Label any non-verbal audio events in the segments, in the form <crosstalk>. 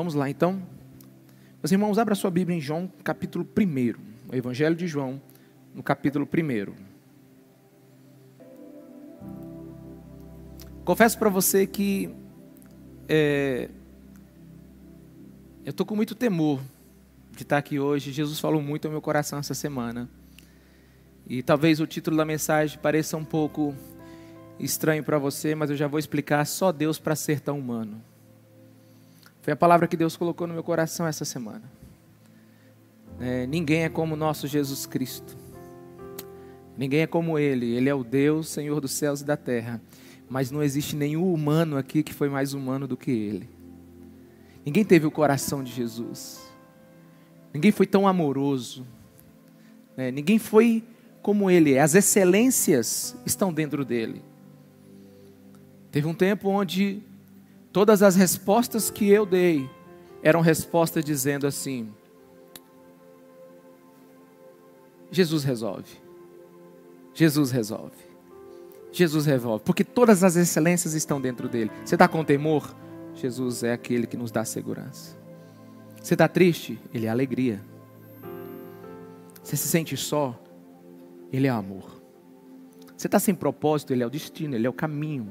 Vamos lá então. Meus irmãos, abra sua Bíblia em João, capítulo 1. O Evangelho de João, no capítulo 1. Confesso para você que é, eu estou com muito temor de estar aqui hoje. Jesus falou muito ao meu coração essa semana. E talvez o título da mensagem pareça um pouco estranho para você, mas eu já vou explicar só Deus para ser tão humano. Foi a palavra que Deus colocou no meu coração essa semana. É, ninguém é como o nosso Jesus Cristo. Ninguém é como Ele. Ele é o Deus, Senhor dos céus e da terra. Mas não existe nenhum humano aqui que foi mais humano do que Ele. Ninguém teve o coração de Jesus. Ninguém foi tão amoroso. É, ninguém foi como Ele. As excelências estão dentro dele. Teve um tempo onde todas as respostas que eu dei eram respostas dizendo assim: Jesus resolve. Jesus resolve. Jesus resolve. Porque todas as excelências estão dentro dele. Você está com temor? Jesus é aquele que nos dá segurança. Você está triste? Ele é alegria. Você se sente só? Ele é amor. Você está sem propósito? Ele é o destino, ele é o caminho.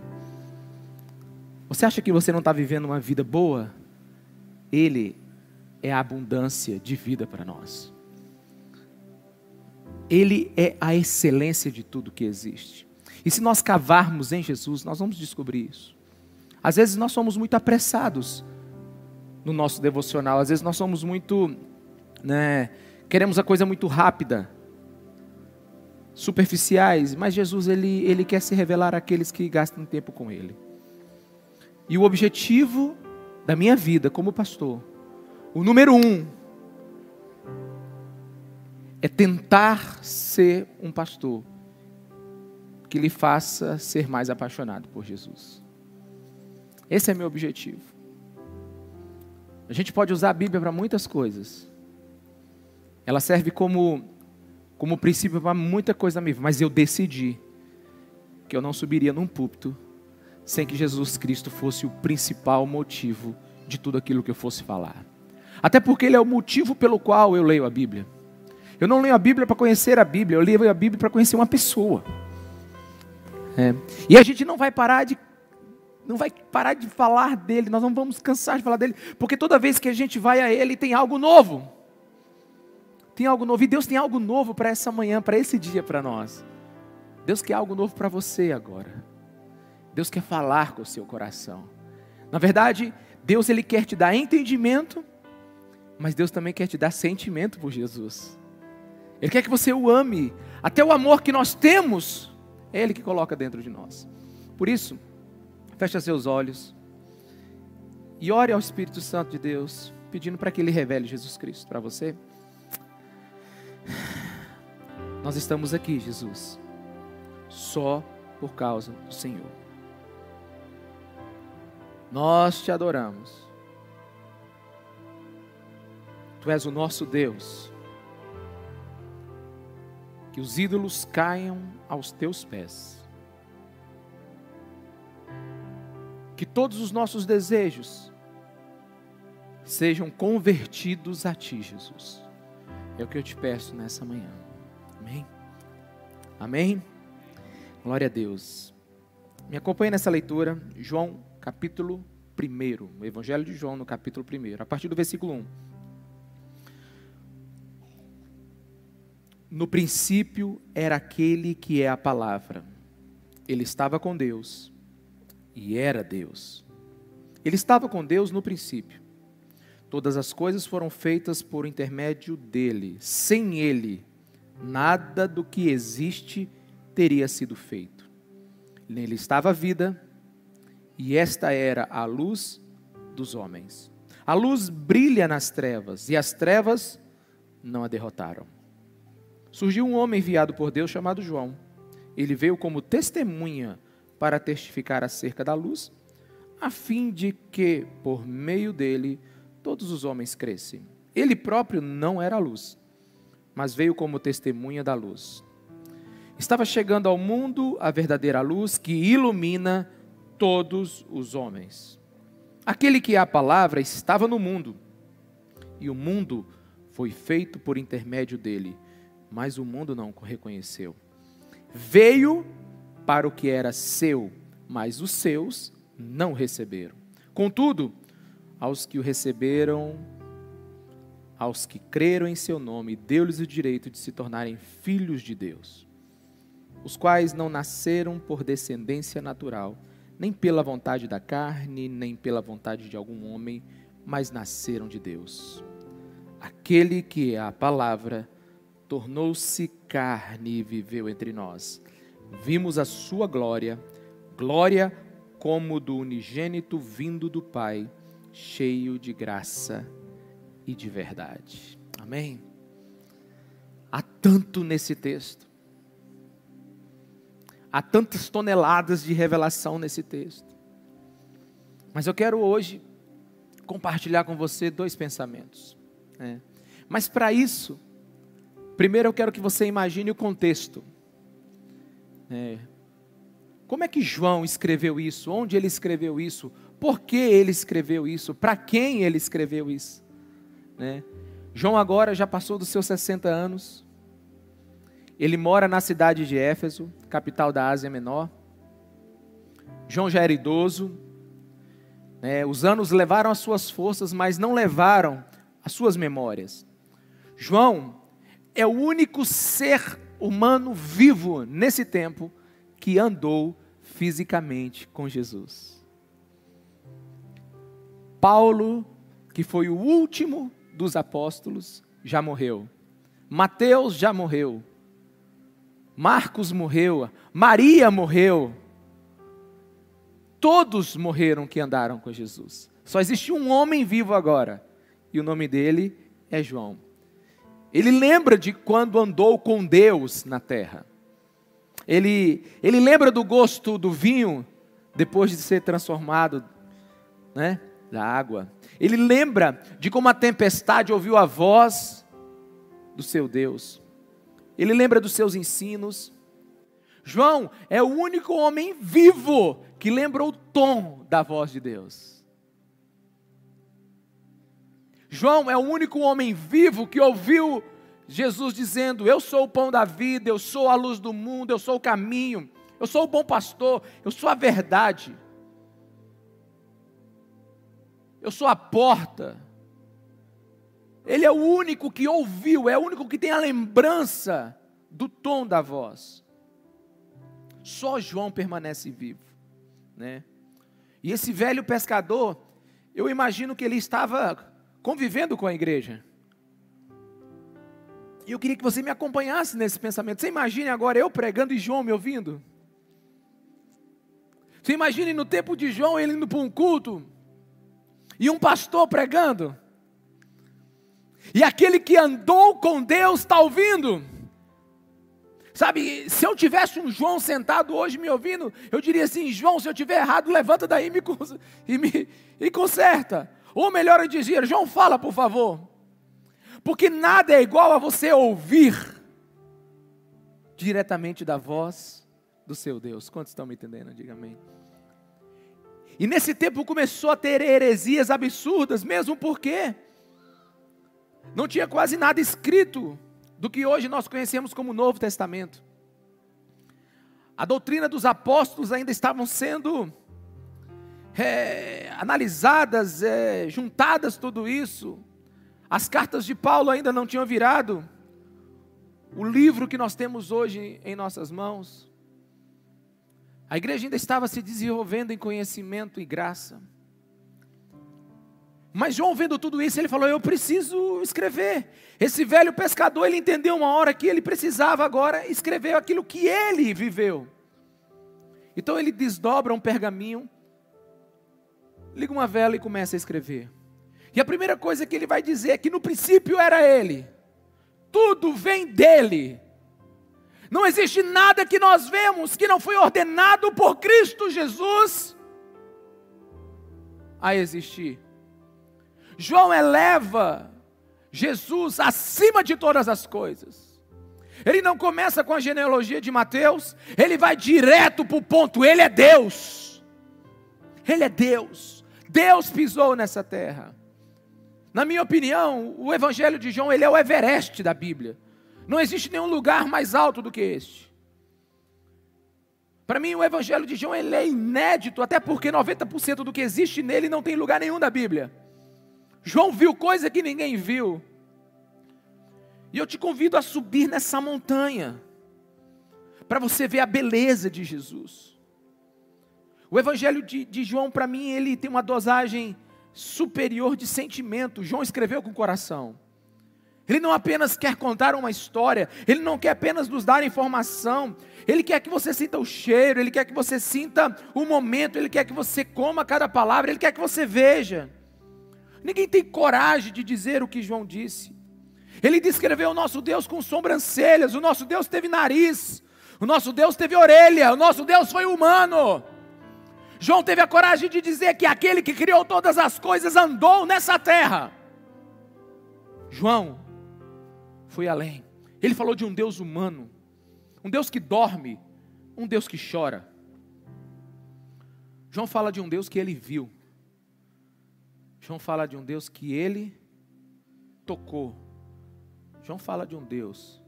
Você acha que você não está vivendo uma vida boa? Ele é a abundância de vida para nós. Ele é a excelência de tudo que existe. E se nós cavarmos em Jesus, nós vamos descobrir isso. Às vezes nós somos muito apressados no nosso devocional, às vezes nós somos muito, né, queremos a coisa muito rápida, superficiais, mas Jesus ele, ele quer se revelar àqueles que gastam tempo com Ele. E o objetivo da minha vida como pastor, o número um, é tentar ser um pastor que lhe faça ser mais apaixonado por Jesus. Esse é meu objetivo. A gente pode usar a Bíblia para muitas coisas. Ela serve como, como princípio para muita coisa na minha vida, mas eu decidi que eu não subiria num púlpito sem que Jesus Cristo fosse o principal motivo de tudo aquilo que eu fosse falar. Até porque Ele é o motivo pelo qual eu leio a Bíblia. Eu não leio a Bíblia para conhecer a Bíblia, eu leio a Bíblia para conhecer uma pessoa. É. E a gente não vai parar de não vai parar de falar dele, nós não vamos cansar de falar dele, porque toda vez que a gente vai a ele tem algo novo. Tem algo novo, e Deus tem algo novo para essa manhã, para esse dia para nós. Deus quer algo novo para você agora. Deus quer falar com o seu coração. Na verdade, Deus ele quer te dar entendimento, mas Deus também quer te dar sentimento por Jesus. Ele quer que você o ame. Até o amor que nós temos, é Ele que coloca dentro de nós. Por isso, feche seus olhos e ore ao Espírito Santo de Deus, pedindo para que Ele revele Jesus Cristo para você. Nós estamos aqui, Jesus, só por causa do Senhor. Nós te adoramos. Tu és o nosso Deus. Que os ídolos caiam aos teus pés. Que todos os nossos desejos sejam convertidos a Ti, Jesus. É o que eu te peço nessa manhã. Amém? Amém? Glória a Deus. Me acompanhe nessa leitura, João capítulo 1, o Evangelho de João, no capítulo 1, a partir do versículo 1. No princípio era aquele que é a palavra. Ele estava com Deus e era Deus. Ele estava com Deus no princípio. Todas as coisas foram feitas por intermédio dele. Sem ele, nada do que existe teria sido feito. Nele estava a vida, e esta era a luz dos homens. A luz brilha nas trevas, e as trevas não a derrotaram. Surgiu um homem enviado por Deus chamado João. Ele veio como testemunha para testificar acerca da luz, a fim de que, por meio dele, todos os homens crescem. Ele próprio não era a luz, mas veio como testemunha da luz. Estava chegando ao mundo a verdadeira luz que ilumina todos os homens. Aquele que é a palavra estava no mundo, e o mundo foi feito por intermédio dele, mas o mundo não o reconheceu. Veio para o que era seu, mas os seus não receberam. Contudo, aos que o receberam, aos que creram em seu nome, deu-lhes o direito de se tornarem filhos de Deus, os quais não nasceram por descendência natural, nem pela vontade da carne, nem pela vontade de algum homem, mas nasceram de Deus. Aquele que é a palavra tornou-se carne e viveu entre nós. Vimos a sua glória, glória como do unigênito vindo do Pai, cheio de graça e de verdade. Amém? Há tanto nesse texto. Há tantas toneladas de revelação nesse texto. Mas eu quero hoje compartilhar com você dois pensamentos. Né? Mas para isso, primeiro eu quero que você imagine o contexto. É, como é que João escreveu isso? Onde ele escreveu isso? Por que ele escreveu isso? Para quem ele escreveu isso? Né? João agora já passou dos seus 60 anos. Ele mora na cidade de Éfeso, capital da Ásia Menor. João já era idoso. Né? Os anos levaram as suas forças, mas não levaram as suas memórias. João é o único ser humano vivo nesse tempo que andou fisicamente com Jesus. Paulo, que foi o último dos apóstolos, já morreu. Mateus já morreu. Marcos morreu. Maria morreu. Todos morreram que andaram com Jesus. Só existe um homem vivo agora. E o nome dele é João. Ele lembra de quando andou com Deus na terra. Ele, ele lembra do gosto do vinho depois de ser transformado né, da água. Ele lembra de como a tempestade ouviu a voz do seu Deus. Ele lembra dos seus ensinos. João é o único homem vivo que lembra o tom da voz de Deus. João é o único homem vivo que ouviu Jesus dizendo: Eu sou o pão da vida, eu sou a luz do mundo, eu sou o caminho, eu sou o bom pastor, eu sou a verdade, eu sou a porta. Ele é o único que ouviu, é o único que tem a lembrança do tom da voz. Só João permanece vivo, né? E esse velho pescador, eu imagino que ele estava convivendo com a igreja. E eu queria que você me acompanhasse nesse pensamento. Você imagine agora eu pregando e João me ouvindo? Você imagine no tempo de João ele indo para um culto e um pastor pregando. E aquele que andou com Deus está ouvindo. Sabe, se eu tivesse um João sentado hoje me ouvindo, eu diria assim: João, se eu tiver errado, levanta daí e me, e me e conserta. Ou melhor, eu dizia: João, fala por favor. Porque nada é igual a você ouvir diretamente da voz do seu Deus. Quantos estão me entendendo? Diga amém. E nesse tempo começou a ter heresias absurdas, mesmo porque não tinha quase nada escrito do que hoje nós conhecemos como Novo Testamento. A doutrina dos apóstolos ainda estavam sendo é, analisadas, é, juntadas tudo isso. As cartas de Paulo ainda não tinham virado o livro que nós temos hoje em nossas mãos. A igreja ainda estava se desenvolvendo em conhecimento e graça. Mas João vendo tudo isso, ele falou: "Eu preciso escrever". Esse velho pescador, ele entendeu uma hora que ele precisava agora escrever aquilo que ele viveu. Então ele desdobra um pergaminho, liga uma vela e começa a escrever. E a primeira coisa que ele vai dizer é que no princípio era ele. Tudo vem dele. Não existe nada que nós vemos que não foi ordenado por Cristo Jesus a existir. João eleva Jesus acima de todas as coisas. Ele não começa com a genealogia de Mateus, ele vai direto para o ponto: ele é Deus. Ele é Deus Deus pisou nessa terra. Na minha opinião, o Evangelho de João ele é o Everest da Bíblia. Não existe nenhum lugar mais alto do que este. Para mim, o Evangelho de João ele é inédito, até porque 90% do que existe nele não tem lugar nenhum da Bíblia. João viu coisa que ninguém viu. E eu te convido a subir nessa montanha, para você ver a beleza de Jesus. O Evangelho de, de João, para mim, ele tem uma dosagem superior de sentimento. João escreveu com o coração. Ele não apenas quer contar uma história, ele não quer apenas nos dar informação, ele quer que você sinta o cheiro, ele quer que você sinta o momento, ele quer que você coma cada palavra, ele quer que você veja. Ninguém tem coragem de dizer o que João disse. Ele descreveu o nosso Deus com sobrancelhas, o nosso Deus teve nariz, o nosso Deus teve orelha, o nosso Deus foi humano. João teve a coragem de dizer que aquele que criou todas as coisas andou nessa terra. João foi além. Ele falou de um Deus humano, um Deus que dorme, um Deus que chora. João fala de um Deus que ele viu. João fala de um Deus que ele tocou. João fala de um Deus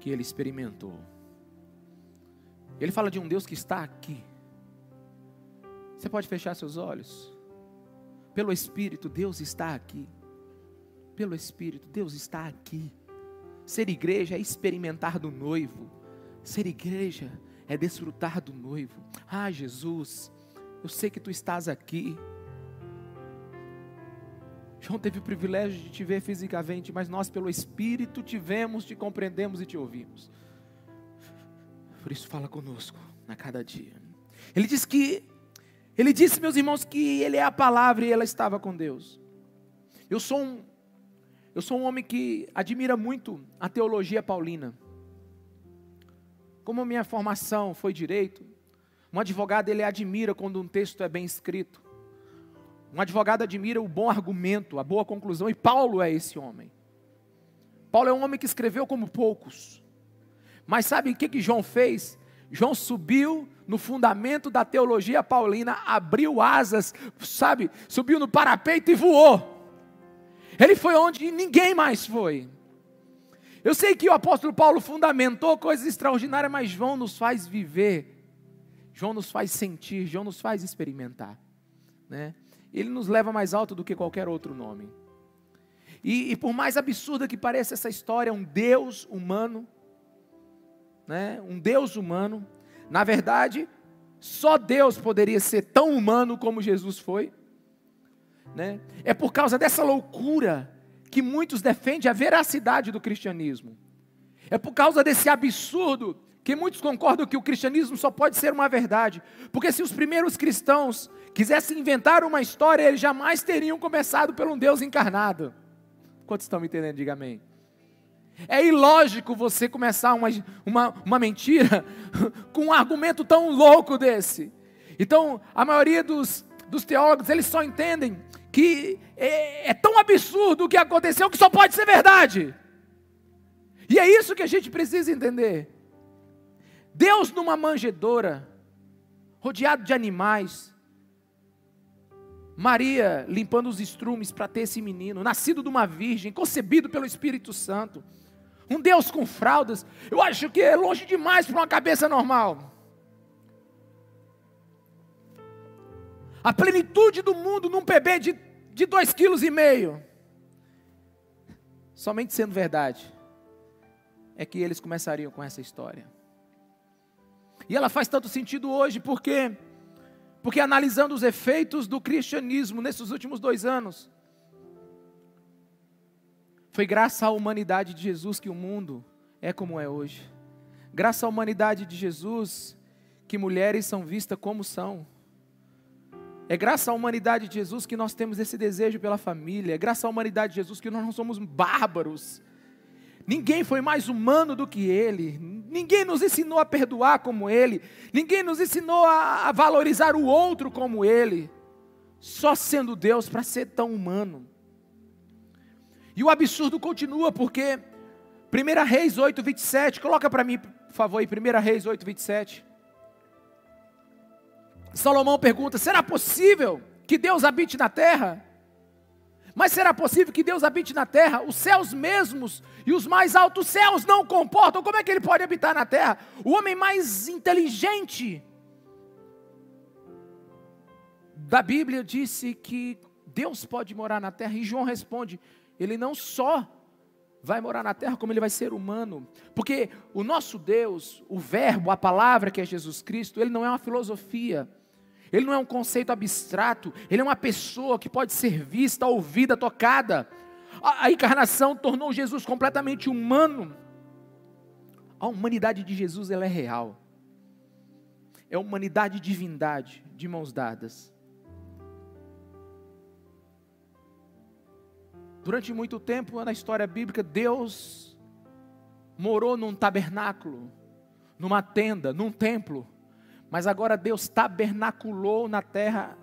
que ele experimentou. Ele fala de um Deus que está aqui. Você pode fechar seus olhos. Pelo Espírito, Deus está aqui. Pelo Espírito, Deus está aqui. Ser igreja é experimentar do noivo. Ser igreja é desfrutar do noivo. Ah, Jesus, eu sei que tu estás aqui. João teve o privilégio de te ver fisicamente, mas nós, pelo Espírito, te vemos, te compreendemos e te ouvimos. Por isso, fala conosco a cada dia. Ele diz que ele disse, meus irmãos, que ele é a palavra e ela estava com Deus. Eu sou um, eu sou um homem que admira muito a teologia paulina. Como minha formação foi direito, um advogado ele admira quando um texto é bem escrito. Um advogado admira o bom argumento, a boa conclusão, e Paulo é esse homem. Paulo é um homem que escreveu como poucos. Mas sabe o que, que João fez? João subiu no fundamento da teologia paulina, abriu asas, sabe, subiu no parapeito e voou. Ele foi onde ninguém mais foi. Eu sei que o apóstolo Paulo fundamentou coisas extraordinárias, mas João nos faz viver, João nos faz sentir, João nos faz experimentar. Né? Ele nos leva mais alto do que qualquer outro nome. E, e por mais absurda que pareça essa história, um Deus humano, né? um Deus humano, na verdade, só Deus poderia ser tão humano como Jesus foi. Né? É por causa dessa loucura que muitos defendem a veracidade do cristianismo. É por causa desse absurdo que muitos concordam que o cristianismo só pode ser uma verdade. Porque se os primeiros cristãos quisessem inventar uma história, eles jamais teriam começado por um Deus encarnado. Quantos estão me entendendo? Diga amém. É ilógico você começar uma, uma, uma mentira <laughs> com um argumento tão louco desse. Então, a maioria dos, dos teólogos, eles só entendem que é, é tão absurdo o que aconteceu que só pode ser verdade. E é isso que a gente precisa entender. Deus numa manjedoura, rodeado de animais, Maria limpando os estrumes para ter esse menino, nascido de uma virgem, concebido pelo Espírito Santo um Deus com fraldas, eu acho que é longe demais para uma cabeça normal. A plenitude do mundo num bebê de, de dois quilos e meio. Somente sendo verdade, é que eles começariam com essa história. E ela faz tanto sentido hoje, porque porque analisando os efeitos do cristianismo nesses últimos dois anos, foi graças à humanidade de Jesus que o mundo é como é hoje. Graças à humanidade de Jesus que mulheres são vistas como são. É graças à humanidade de Jesus que nós temos esse desejo pela família. É graças à humanidade de Jesus que nós não somos bárbaros. Ninguém foi mais humano do que ele. Ninguém nos ensinou a perdoar como ele. Ninguém nos ensinou a valorizar o outro como ele. Só sendo Deus para ser tão humano. E o absurdo continua, porque 1 Reis 8, 27, coloca para mim, por favor, aí, 1 Reis 8, 27. Salomão pergunta: será possível que Deus habite na terra? Mas será possível que Deus habite na terra? Os céus mesmos e os mais altos céus não comportam. Como é que ele pode habitar na terra? O homem mais inteligente da Bíblia disse que Deus pode morar na terra. E João responde: ele não só vai morar na terra, como ele vai ser humano. Porque o nosso Deus, o Verbo, a palavra que é Jesus Cristo, ele não é uma filosofia. Ele não é um conceito abstrato, ele é uma pessoa que pode ser vista, ouvida, tocada. A, a encarnação tornou Jesus completamente humano. A humanidade de Jesus ela é real. É humanidade e divindade de mãos dadas. Durante muito tempo na história bíblica, Deus morou num tabernáculo, numa tenda, num templo. Mas agora Deus tabernaculou na terra,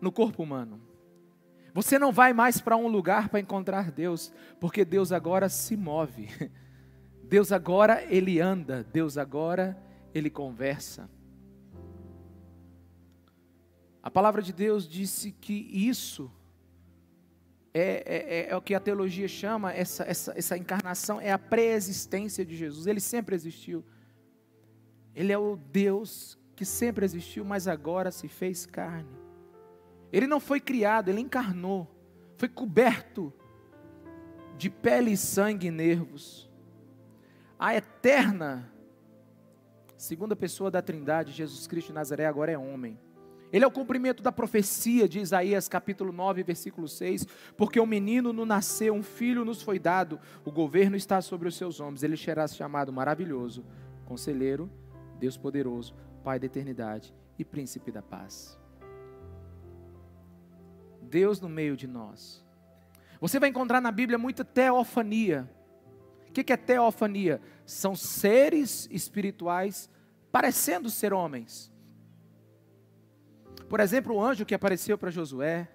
no corpo humano. Você não vai mais para um lugar para encontrar Deus, porque Deus agora se move. <laughs> Deus agora ele anda, Deus agora ele conversa. A palavra de Deus disse que isso é, é, é, é, o que a teologia chama, essa, essa, essa encarnação, é a pré-existência de Jesus. Ele sempre existiu. Ele é o Deus que sempre existiu, mas agora se fez carne. Ele não foi criado, ele encarnou. Foi coberto de pele, sangue e nervos. A eterna segunda pessoa da Trindade, Jesus Cristo de Nazaré, agora é homem. Ele é o cumprimento da profecia de Isaías capítulo 9, versículo 6, porque o menino nos nasceu, um filho nos foi dado, o governo está sobre os seus ombros, ele será chamado maravilhoso, conselheiro, Deus poderoso, Pai da eternidade e príncipe da paz. Deus no meio de nós. Você vai encontrar na Bíblia muita teofania. O que é teofania? São seres espirituais parecendo ser homens por exemplo, o anjo que apareceu para Josué,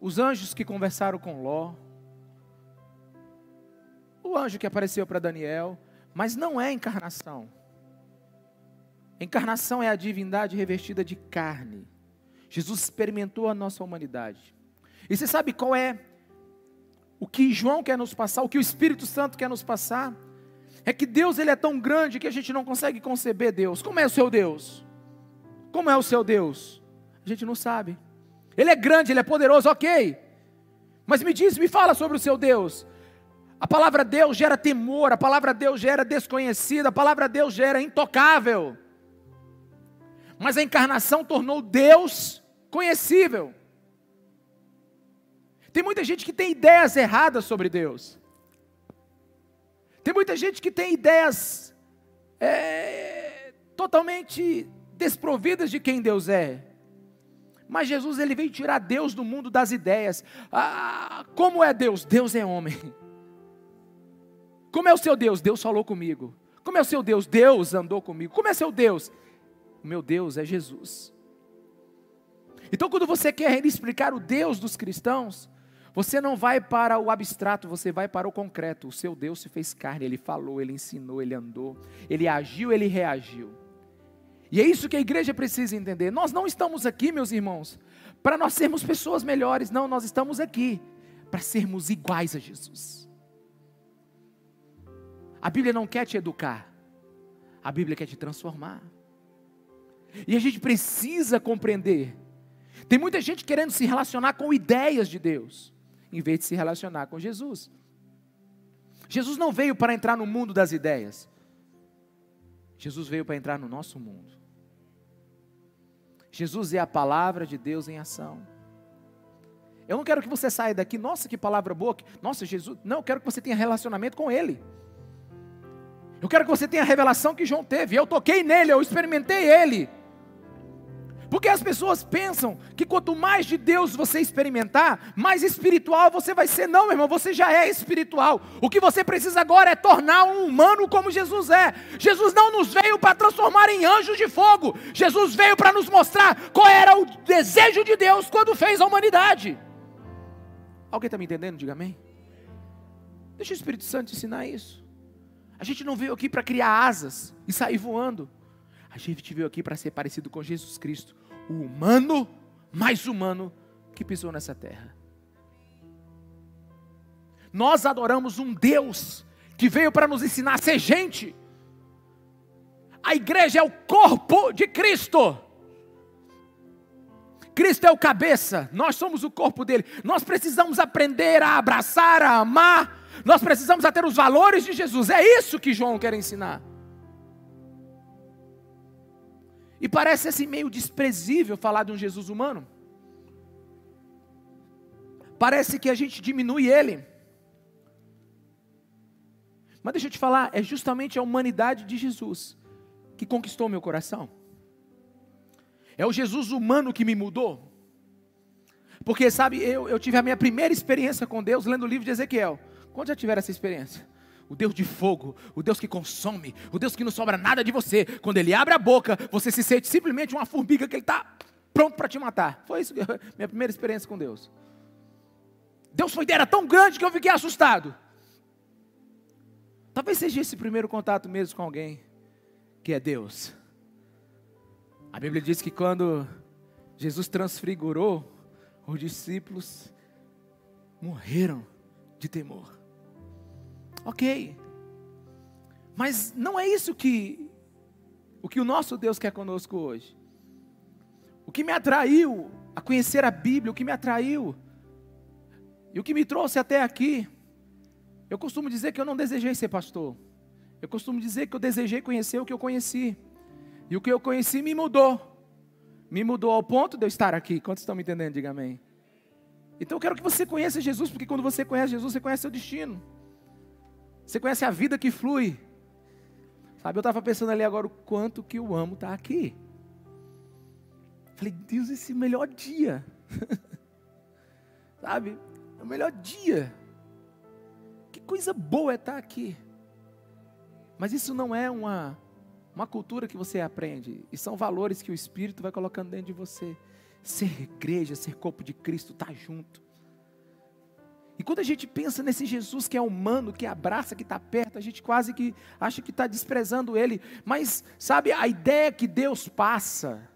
os anjos que conversaram com Ló, o anjo que apareceu para Daniel, mas não é encarnação. Encarnação é a divindade revestida de carne. Jesus experimentou a nossa humanidade. E você sabe qual é o que João quer nos passar, o que o Espírito Santo quer nos passar? É que Deus ele é tão grande que a gente não consegue conceber Deus. Como é o seu Deus? Como é o seu Deus? A gente não sabe. Ele é grande, ele é poderoso, ok. Mas me diz, me fala sobre o seu Deus. A palavra Deus gera temor, a palavra Deus gera desconhecida, a palavra Deus gera intocável. Mas a encarnação tornou Deus conhecível. Tem muita gente que tem ideias erradas sobre Deus. Tem muita gente que tem ideias é, totalmente desprovidas de quem Deus é. Mas Jesus ele veio tirar Deus do mundo das ideias. Ah, como é Deus? Deus é homem. Como é o seu Deus? Deus falou comigo. Como é o seu Deus? Deus andou comigo. Como é seu Deus? O meu Deus é Jesus. Então, quando você quer explicar o Deus dos cristãos, você não vai para o abstrato, você vai para o concreto. O seu Deus se fez carne, ele falou, ele ensinou, ele andou, ele agiu, ele reagiu. E é isso que a igreja precisa entender. Nós não estamos aqui, meus irmãos, para nós sermos pessoas melhores, não, nós estamos aqui para sermos iguais a Jesus. A Bíblia não quer te educar, a Bíblia quer te transformar. E a gente precisa compreender. Tem muita gente querendo se relacionar com ideias de Deus em vez de se relacionar com Jesus. Jesus não veio para entrar no mundo das ideias. Jesus veio para entrar no nosso mundo. Jesus é a palavra de Deus em ação. Eu não quero que você saia daqui, nossa, que palavra boa, nossa, Jesus. Não, eu quero que você tenha relacionamento com Ele. Eu quero que você tenha a revelação que João teve. Eu toquei nele, eu experimentei Ele. Porque as pessoas pensam que quanto mais de Deus você experimentar, mais espiritual você vai ser. Não, irmão, você já é espiritual. O que você precisa agora é tornar um humano como Jesus é. Jesus não nos veio para transformar em anjos de fogo. Jesus veio para nos mostrar qual era o desejo de Deus quando fez a humanidade. Alguém está me entendendo? Diga amém. Deixa o Espírito Santo ensinar isso. A gente não veio aqui para criar asas e sair voando. A gente veio aqui para ser parecido com Jesus Cristo, o humano mais humano que pisou nessa terra. Nós adoramos um Deus que veio para nos ensinar a ser gente. A igreja é o corpo de Cristo. Cristo é o cabeça, nós somos o corpo dele. Nós precisamos aprender a abraçar, a amar. Nós precisamos ter os valores de Jesus. É isso que João quer ensinar. E parece assim meio desprezível falar de um Jesus humano. Parece que a gente diminui ele. Mas deixa eu te falar, é justamente a humanidade de Jesus que conquistou meu coração. É o Jesus humano que me mudou. Porque, sabe, eu, eu tive a minha primeira experiência com Deus lendo o livro de Ezequiel. Quando já tiveram essa experiência? O Deus de fogo, o Deus que consome, o Deus que não sobra nada de você. Quando Ele abre a boca, você se sente simplesmente uma formiga que Ele está pronto para te matar. Foi isso, <laughs> minha primeira experiência com Deus. Deus foi era tão grande que eu fiquei assustado. Talvez seja esse primeiro contato mesmo com alguém que é Deus. A Bíblia diz que quando Jesus transfigurou, os discípulos morreram de temor. Ok, mas não é isso que o que o nosso Deus quer conosco hoje. O que me atraiu a conhecer a Bíblia, o que me atraiu e o que me trouxe até aqui, eu costumo dizer que eu não desejei ser pastor. Eu costumo dizer que eu desejei conhecer o que eu conheci. E o que eu conheci me mudou. Me mudou ao ponto de eu estar aqui. Quantos estão me entendendo? Diga amém. Então eu quero que você conheça Jesus, porque quando você conhece Jesus, você conhece seu destino. Você conhece a vida que flui. Sabe, eu estava pensando ali agora o quanto que eu amo estar aqui. Falei, Deus, esse melhor dia. <laughs> Sabe, é o melhor dia. Que coisa boa é estar aqui. Mas isso não é uma uma cultura que você aprende, e são valores que o Espírito vai colocando dentro de você. Ser igreja, ser corpo de Cristo, estar tá junto. E quando a gente pensa nesse Jesus que é humano, que abraça, que está perto, a gente quase que acha que está desprezando Ele. Mas, sabe, a ideia que Deus passa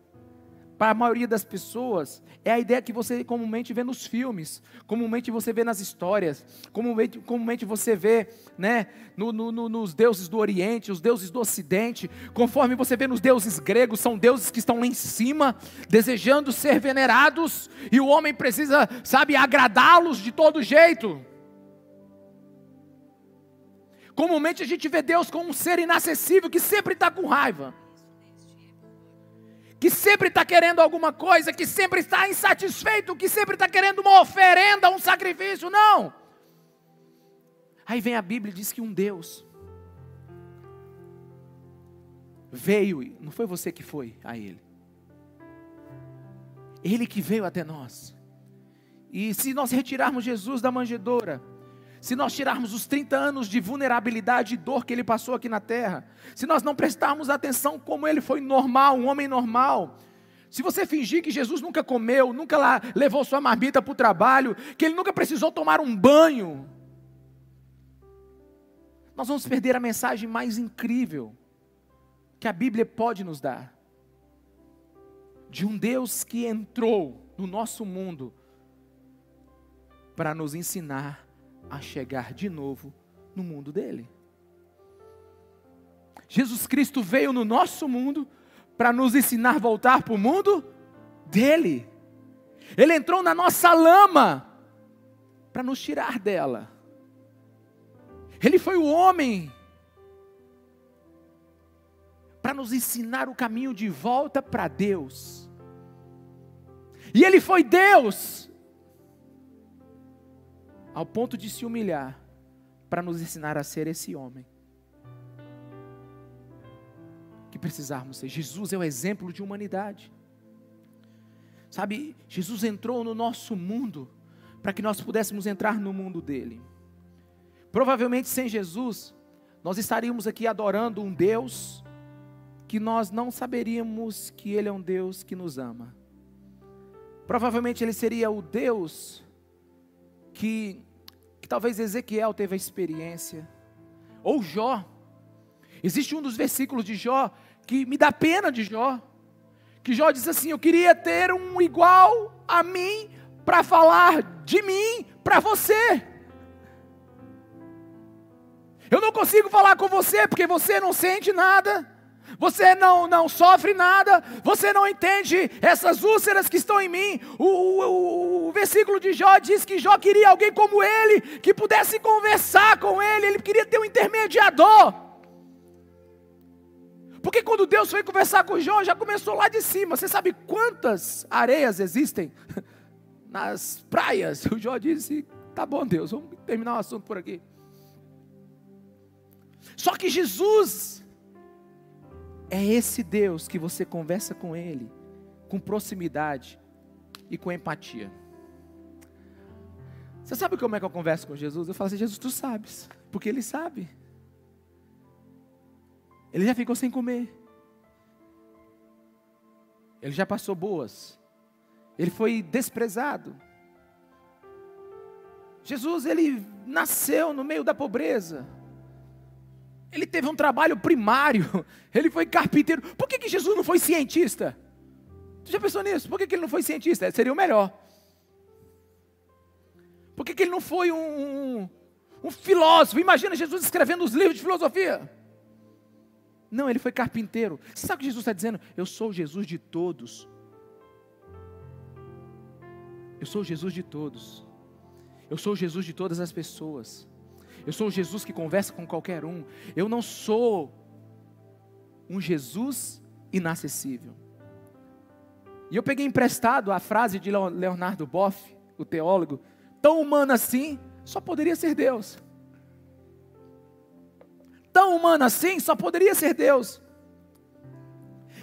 para a maioria das pessoas, é a ideia que você comumente vê nos filmes, comumente você vê nas histórias, comumente, comumente você vê né, no, no, nos deuses do Oriente, os deuses do Ocidente, conforme você vê nos deuses gregos, são deuses que estão lá em cima, desejando ser venerados, e o homem precisa, sabe, agradá-los de todo jeito. Comumente a gente vê Deus como um ser inacessível que sempre está com raiva que sempre está querendo alguma coisa, que sempre está insatisfeito, que sempre está querendo uma oferenda, um sacrifício. Não. Aí vem a Bíblia e diz que um Deus veio, não foi você que foi a Ele, Ele que veio até nós. E se nós retirarmos Jesus da manjedoura, se nós tirarmos os 30 anos de vulnerabilidade e dor que ele passou aqui na terra, se nós não prestarmos atenção como ele foi normal, um homem normal, se você fingir que Jesus nunca comeu, nunca lá levou sua marmita para o trabalho, que ele nunca precisou tomar um banho, nós vamos perder a mensagem mais incrível que a Bíblia pode nos dar. De um Deus que entrou no nosso mundo para nos ensinar a chegar de novo no mundo dele. Jesus Cristo veio no nosso mundo para nos ensinar a voltar para o mundo dele. Ele entrou na nossa lama para nos tirar dela. Ele foi o homem para nos ensinar o caminho de volta para Deus. E ele foi Deus ao ponto de se humilhar para nos ensinar a ser esse homem que precisarmos ser. Jesus é o exemplo de humanidade. Sabe, Jesus entrou no nosso mundo para que nós pudéssemos entrar no mundo dele. Provavelmente sem Jesus, nós estaríamos aqui adorando um Deus que nós não saberíamos que Ele é um Deus que nos ama. Provavelmente Ele seria o Deus que, que talvez Ezequiel teve a experiência, ou Jó. Existe um dos versículos de Jó que me dá pena de Jó. Que Jó diz assim: Eu queria ter um igual a mim para falar de mim para você. Eu não consigo falar com você porque você não sente nada. Você não, não sofre nada, você não entende essas úlceras que estão em mim. O, o, o, versículo de Jó diz que Jó queria alguém como ele, que pudesse conversar com ele, ele queria ter um intermediador. Porque quando Deus foi conversar com Jó, já começou lá de cima. Você sabe quantas areias existem <laughs> nas praias? O Jó disse: Tá bom, Deus, vamos terminar o assunto por aqui. Só que Jesus é esse Deus que você conversa com Ele com proximidade e com empatia. Você sabe como é que eu converso com Jesus? Eu falo assim: Jesus, tu sabes, porque Ele sabe. Ele já ficou sem comer. Ele já passou boas. Ele foi desprezado. Jesus, ele nasceu no meio da pobreza. Ele teve um trabalho primário. <laughs> Ele foi carpinteiro. Por que, que Jesus não foi cientista? Você já pensou nisso? Por que, que ele não foi cientista? Seria o melhor. Por que, que ele não foi um, um, um filósofo? Imagina Jesus escrevendo os livros de filosofia. Não, ele foi carpinteiro. Você sabe o que Jesus está dizendo? Eu sou o Jesus de todos. Eu sou o Jesus de todos. Eu sou o Jesus de todas as pessoas. Eu sou o Jesus que conversa com qualquer um. Eu não sou um Jesus inacessível. E eu peguei emprestado a frase de Leonardo Boff, o teólogo, tão humano assim, só poderia ser Deus. Tão humano assim, só poderia ser Deus.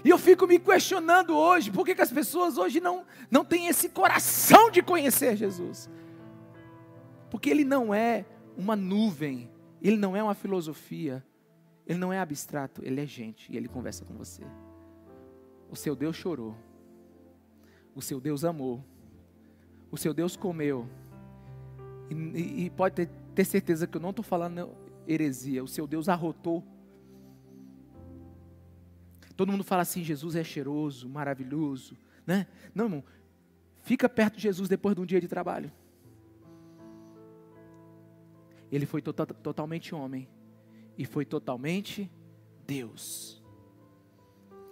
E eu fico me questionando hoje, por que, que as pessoas hoje não, não têm esse coração de conhecer Jesus? Porque Ele não é uma nuvem, ele não é uma filosofia, ele não é abstrato, ele é gente e ele conversa com você. O seu Deus chorou, o seu Deus amou, o seu Deus comeu, e, e pode ter, ter certeza que eu não estou falando heresia, o seu Deus arrotou. Todo mundo fala assim: Jesus é cheiroso, maravilhoso, né? Não, irmão, fica perto de Jesus depois de um dia de trabalho. Ele foi to totalmente homem e foi totalmente Deus.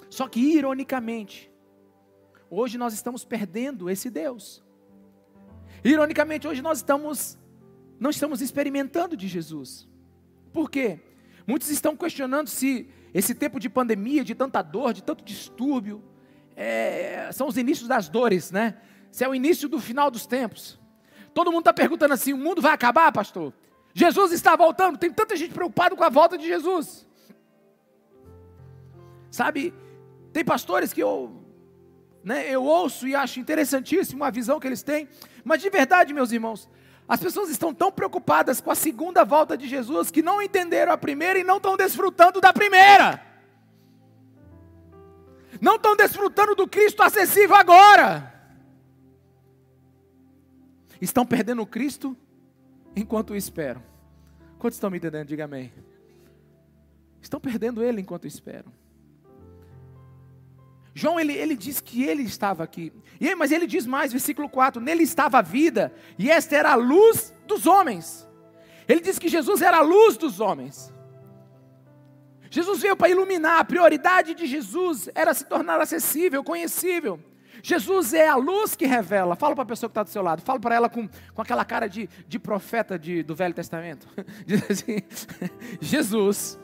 Só que, ironicamente, hoje nós estamos perdendo esse Deus. Ironicamente, hoje nós estamos, não estamos experimentando de Jesus. Por quê? Muitos estão questionando se esse tempo de pandemia, de tanta dor, de tanto distúrbio, é, são os inícios das dores, né? Se é o início do final dos tempos. Todo mundo está perguntando assim: o mundo vai acabar, pastor? Jesus está voltando. Tem tanta gente preocupada com a volta de Jesus. Sabe, tem pastores que eu, né, eu ouço e acho interessantíssimo a visão que eles têm, mas de verdade, meus irmãos, as pessoas estão tão preocupadas com a segunda volta de Jesus que não entenderam a primeira e não estão desfrutando da primeira. Não estão desfrutando do Cristo acessível agora. Estão perdendo o Cristo enquanto esperam. Quantos estão me entendendo? Diga amém. Estão perdendo ele enquanto esperam. João, ele, ele diz que ele estava aqui. E, mas ele diz mais, versículo 4: Nele estava a vida, e esta era a luz dos homens. Ele diz que Jesus era a luz dos homens. Jesus veio para iluminar, a prioridade de Jesus era se tornar acessível, conhecível. Jesus é a luz que revela. Fala para a pessoa que está do seu lado. Fala para ela com, com aquela cara de, de profeta de, do Velho Testamento. <laughs> Diz assim: <laughs> Jesus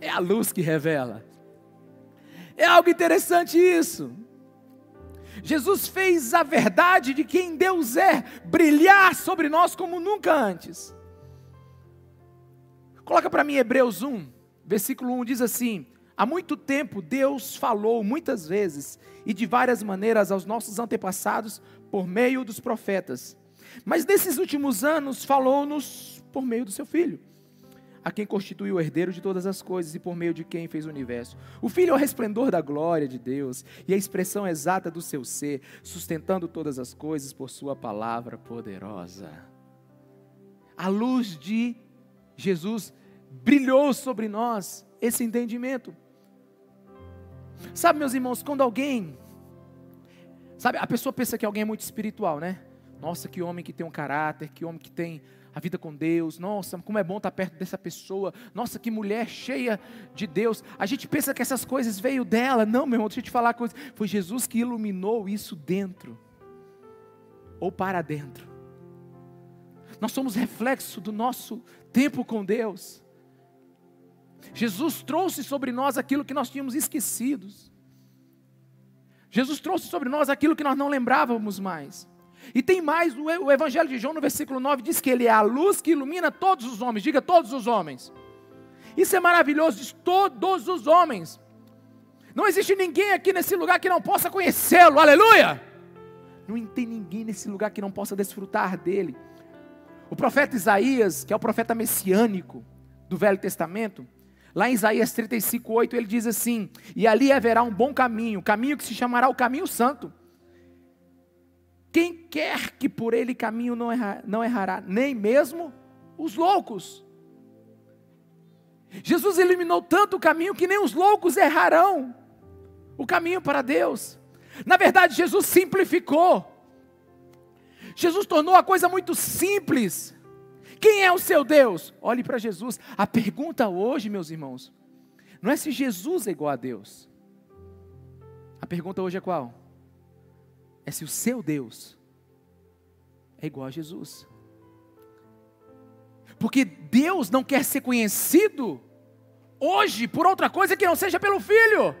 é a luz que revela. É algo interessante isso. Jesus fez a verdade de quem Deus é brilhar sobre nós como nunca antes. Coloca para mim Hebreus 1, versículo 1 diz assim: Há muito tempo Deus falou muitas vezes e de várias maneiras aos nossos antepassados por meio dos profetas. Mas nesses últimos anos falou-nos por meio do seu filho, a quem constituiu o herdeiro de todas as coisas e por meio de quem fez o universo. O filho é o resplendor da glória de Deus e a expressão exata do seu ser, sustentando todas as coisas por sua palavra poderosa. A luz de Jesus brilhou sobre nós esse entendimento. Sabe, meus irmãos, quando alguém. Sabe, a pessoa pensa que alguém é muito espiritual, né? Nossa, que homem que tem um caráter, que homem que tem a vida com Deus. Nossa, como é bom estar perto dessa pessoa. Nossa, que mulher cheia de Deus. A gente pensa que essas coisas veio dela. Não, meu irmão, deixa eu te falar uma coisa. Foi Jesus que iluminou isso dentro. Ou para dentro. Nós somos reflexo do nosso tempo com Deus. Jesus trouxe sobre nós aquilo que nós tínhamos esquecidos. Jesus trouxe sobre nós aquilo que nós não lembrávamos mais. E tem mais, o Evangelho de João, no versículo 9, diz que ele é a luz que ilumina todos os homens. Diga todos os homens. Isso é maravilhoso, diz todos os homens. Não existe ninguém aqui nesse lugar que não possa conhecê-lo, aleluia! Não tem ninguém nesse lugar que não possa desfrutar dele. O profeta Isaías, que é o profeta messiânico do Velho Testamento, lá em Isaías 35, 8, ele diz assim: E ali haverá um bom caminho, caminho que se chamará o caminho santo quem quer que por ele caminho não, errar, não errará, nem mesmo os loucos. Jesus eliminou tanto o caminho que nem os loucos errarão o caminho para Deus. Na verdade, Jesus simplificou. Jesus tornou a coisa muito simples. Quem é o seu Deus? Olhe para Jesus. A pergunta hoje, meus irmãos, não é se Jesus é igual a Deus. A pergunta hoje é qual? é se o seu Deus é igual a Jesus. Porque Deus não quer ser conhecido hoje por outra coisa que não seja pelo Filho.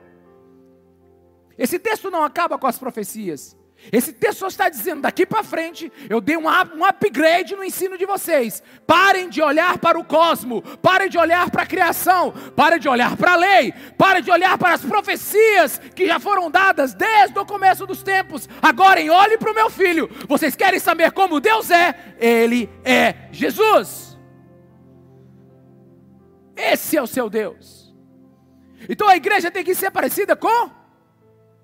Esse texto não acaba com as profecias. Esse texto só está dizendo, daqui para frente, eu dei um, um upgrade no ensino de vocês. Parem de olhar para o cosmo, parem de olhar para a criação, parem de olhar para a lei, parem de olhar para as profecias que já foram dadas desde o começo dos tempos. Agora, olhem para o meu filho. Vocês querem saber como Deus é? Ele é Jesus. Esse é o seu Deus. Então a igreja tem que ser parecida com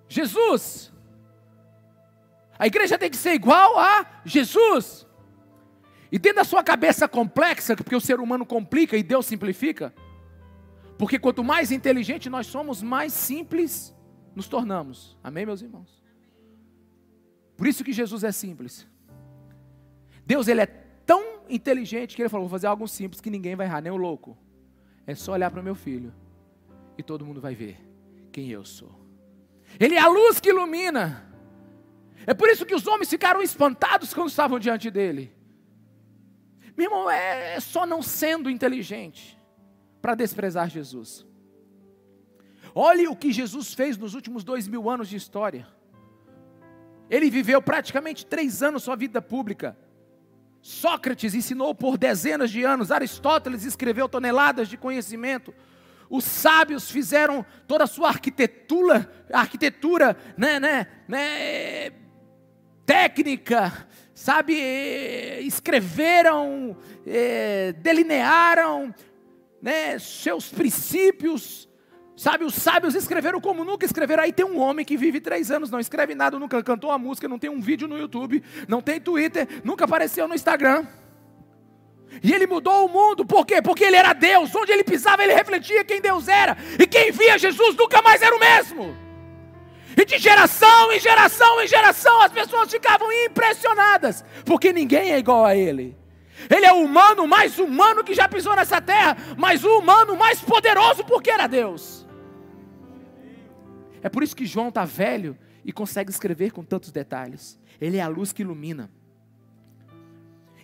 Jesus. A igreja tem que ser igual a Jesus. E dentro da sua cabeça complexa, porque o ser humano complica e Deus simplifica, porque quanto mais inteligente nós somos, mais simples nos tornamos. Amém, meus irmãos? Por isso que Jesus é simples. Deus ele é tão inteligente que ele falou: vou fazer algo simples que ninguém vai errar, nem o louco. É só olhar para o meu filho e todo mundo vai ver quem eu sou. Ele é a luz que ilumina. É por isso que os homens ficaram espantados quando estavam diante dele. Meu irmão, é só não sendo inteligente para desprezar Jesus. Olhe o que Jesus fez nos últimos dois mil anos de história. Ele viveu praticamente três anos sua vida pública. Sócrates ensinou por dezenas de anos, Aristóteles escreveu toneladas de conhecimento. Os sábios fizeram toda a sua arquitetura, arquitetura, né, né, né, técnica, sabe, escreveram, é, delinearam né, seus princípios, sabe, os sábios escreveram como nunca escreveram. Aí tem um homem que vive três anos, não escreve nada, nunca cantou uma música, não tem um vídeo no YouTube, não tem Twitter, nunca apareceu no Instagram. E ele mudou o mundo, por quê? Porque ele era Deus, onde ele pisava ele refletia quem Deus era, e quem via Jesus nunca mais era o mesmo. E de geração em geração em geração as pessoas ficavam impressionadas, porque ninguém é igual a ele. Ele é o humano mais humano que já pisou nessa terra, mas o humano mais poderoso porque era Deus. É por isso que João está velho e consegue escrever com tantos detalhes. Ele é a luz que ilumina.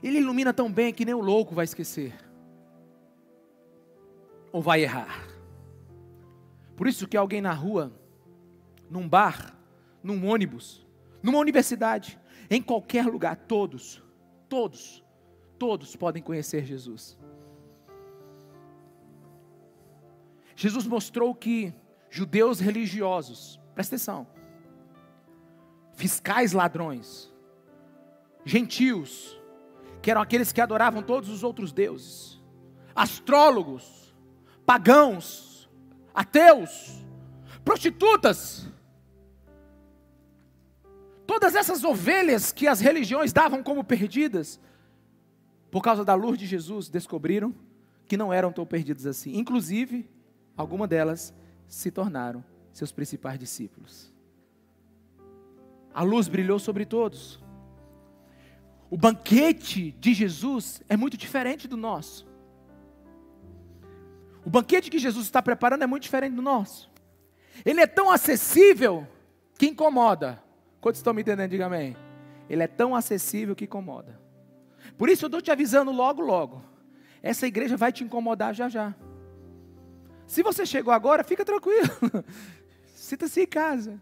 Ele ilumina tão bem que nem o louco vai esquecer. Ou vai errar. Por isso que alguém na rua num bar, num ônibus, numa universidade, em qualquer lugar, todos, todos, todos podem conhecer Jesus. Jesus mostrou que judeus religiosos, presta atenção, fiscais ladrões, gentios, que eram aqueles que adoravam todos os outros deuses, astrólogos, pagãos, ateus, prostitutas, Todas essas ovelhas que as religiões davam como perdidas, por causa da luz de Jesus, descobriram que não eram tão perdidas assim. Inclusive, algumas delas se tornaram seus principais discípulos. A luz brilhou sobre todos. O banquete de Jesus é muito diferente do nosso. O banquete que Jesus está preparando é muito diferente do nosso. Ele é tão acessível que incomoda. Quantos estão me entendendo? Diga amém. Ele é tão acessível que incomoda. Por isso eu estou te avisando logo, logo. Essa igreja vai te incomodar já já. Se você chegou agora, fica tranquilo. <laughs> Sinta-se em casa.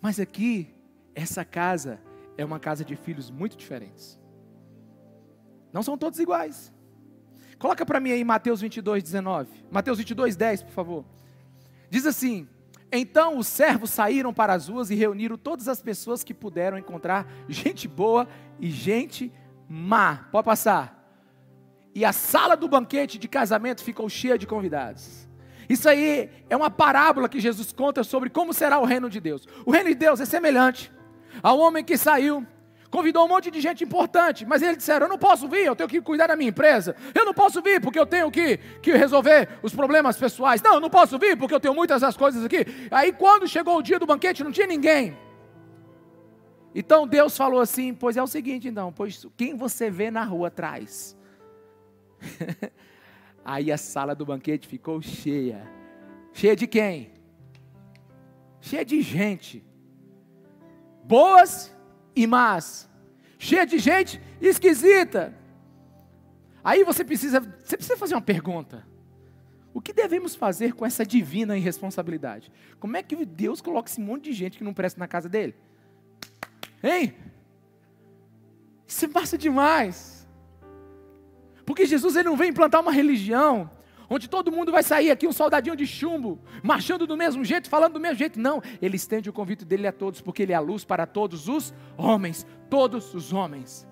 Mas aqui, essa casa é uma casa de filhos muito diferentes. Não são todos iguais. Coloca para mim aí Mateus 22, 19. Mateus 22, 10, por favor. Diz assim: Então os servos saíram para as ruas e reuniram todas as pessoas que puderam encontrar, gente boa e gente má. Pode passar. E a sala do banquete de casamento ficou cheia de convidados. Isso aí é uma parábola que Jesus conta sobre como será o reino de Deus. O reino de Deus é semelhante ao homem que saiu, convidou um monte de gente importante, mas eles disseram: Eu não posso vir, eu tenho que cuidar da minha empresa. Eu não posso vir porque eu tenho que, que resolver os problemas pessoais. Não, eu não posso vir porque eu tenho muitas das coisas aqui. Aí, quando chegou o dia do banquete, não tinha ninguém. Então Deus falou assim: Pois é o seguinte, então, pois quem você vê na rua traz. <laughs> Aí a sala do banquete ficou cheia. Cheia de quem? Cheia de gente. Boas e más. Cheia de gente esquisita. Aí você precisa, você precisa fazer uma pergunta. O que devemos fazer com essa divina irresponsabilidade? Como é que Deus coloca esse monte de gente que não presta na casa dele? Hein? Isso passa demais. Porque Jesus ele não vem implantar uma religião onde todo mundo vai sair aqui um soldadinho de chumbo, marchando do mesmo jeito, falando do mesmo jeito. Não, ele estende o convite dele a todos, porque ele é a luz para todos os homens, todos os homens.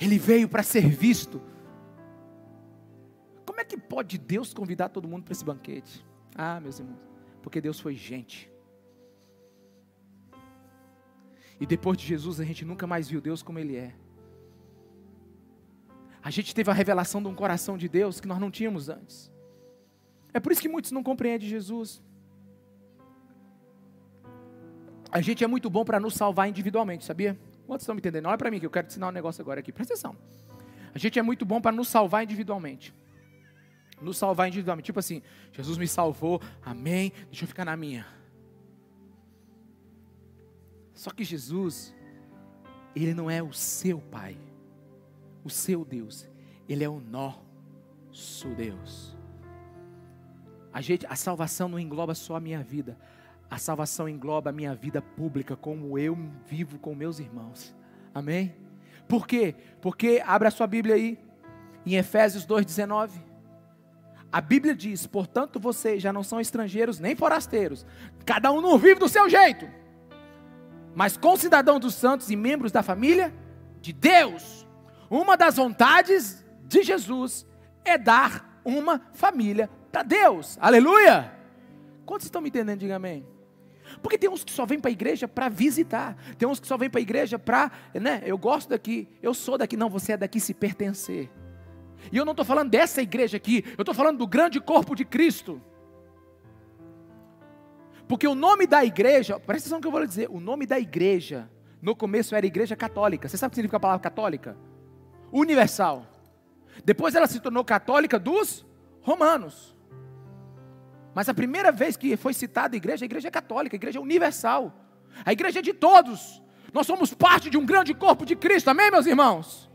Ele veio para ser visto. Como é que pode Deus convidar todo mundo para esse banquete? Ah, meus irmãos, porque Deus foi gente. E depois de Jesus a gente nunca mais viu Deus como Ele é. A gente teve a revelação de um coração de Deus que nós não tínhamos antes. É por isso que muitos não compreendem Jesus. A gente é muito bom para nos salvar individualmente, sabia? Quantos estão me entendendo? Olha para mim que eu quero te ensinar um negócio agora aqui. Presta atenção. A gente é muito bom para nos salvar individualmente. Nos salvar individualmente. Tipo assim, Jesus me salvou, amém, deixa eu ficar na minha. Só que Jesus, Ele não é o seu Pai o seu Deus, Ele é o nosso Deus. A, gente, a salvação não engloba só a minha vida, a salvação engloba a minha vida pública, como eu vivo com meus irmãos. Amém? Por quê? Porque, abra sua Bíblia aí, em Efésios 2,19. A Bíblia diz: portanto, vocês já não são estrangeiros nem forasteiros, cada um não vive do seu jeito, mas concidadão dos santos e membros da família de Deus. Uma das vontades de Jesus é dar uma família para Deus. Aleluia! Quantos estão me entendendo? Diga amém. Porque tem uns que só vêm para a igreja para visitar, tem uns que só vêm para a igreja para, né? Eu gosto daqui, eu sou daqui, não, você é daqui se pertencer. E eu não estou falando dessa igreja aqui, eu estou falando do grande corpo de Cristo. Porque o nome da igreja, presta atenção no que eu vou lhe dizer, o nome da igreja, no começo era igreja católica. Você sabe o que significa a palavra católica? Universal. Depois ela se tornou católica dos romanos. Mas a primeira vez que foi citada a igreja, a igreja é católica, a igreja é universal. A igreja é de todos. Nós somos parte de um grande corpo de Cristo, amém, meus irmãos?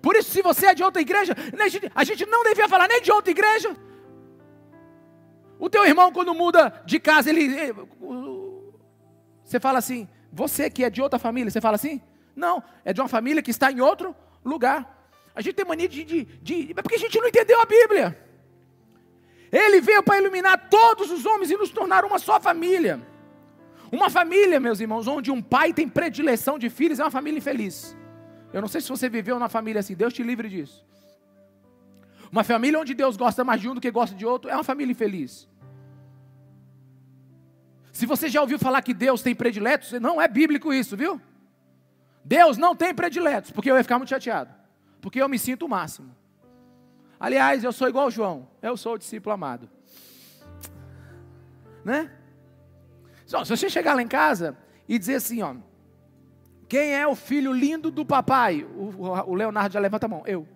Por isso, se você é de outra igreja, a gente não devia falar nem de outra igreja. O teu irmão, quando muda de casa, ele. Você fala assim, você que é de outra família, você fala assim? Não, é de uma família que está em outro lugar. A gente tem mania de, de, de. É porque a gente não entendeu a Bíblia. Ele veio para iluminar todos os homens e nos tornar uma só família. Uma família, meus irmãos, onde um pai tem predileção de filhos, é uma família infeliz. Eu não sei se você viveu numa família assim, Deus te livre disso. Uma família onde Deus gosta mais de um do que gosta de outro, é uma família infeliz. Se você já ouviu falar que Deus tem prediletos, não é bíblico isso, viu? Deus não tem prediletos, porque eu ia ficar muito chateado. Porque eu me sinto o máximo. Aliás, eu sou igual João, eu sou o discípulo amado. Né? Se você chegar lá em casa e dizer assim, ó, quem é o filho lindo do papai? O, o Leonardo já levanta a mão, eu.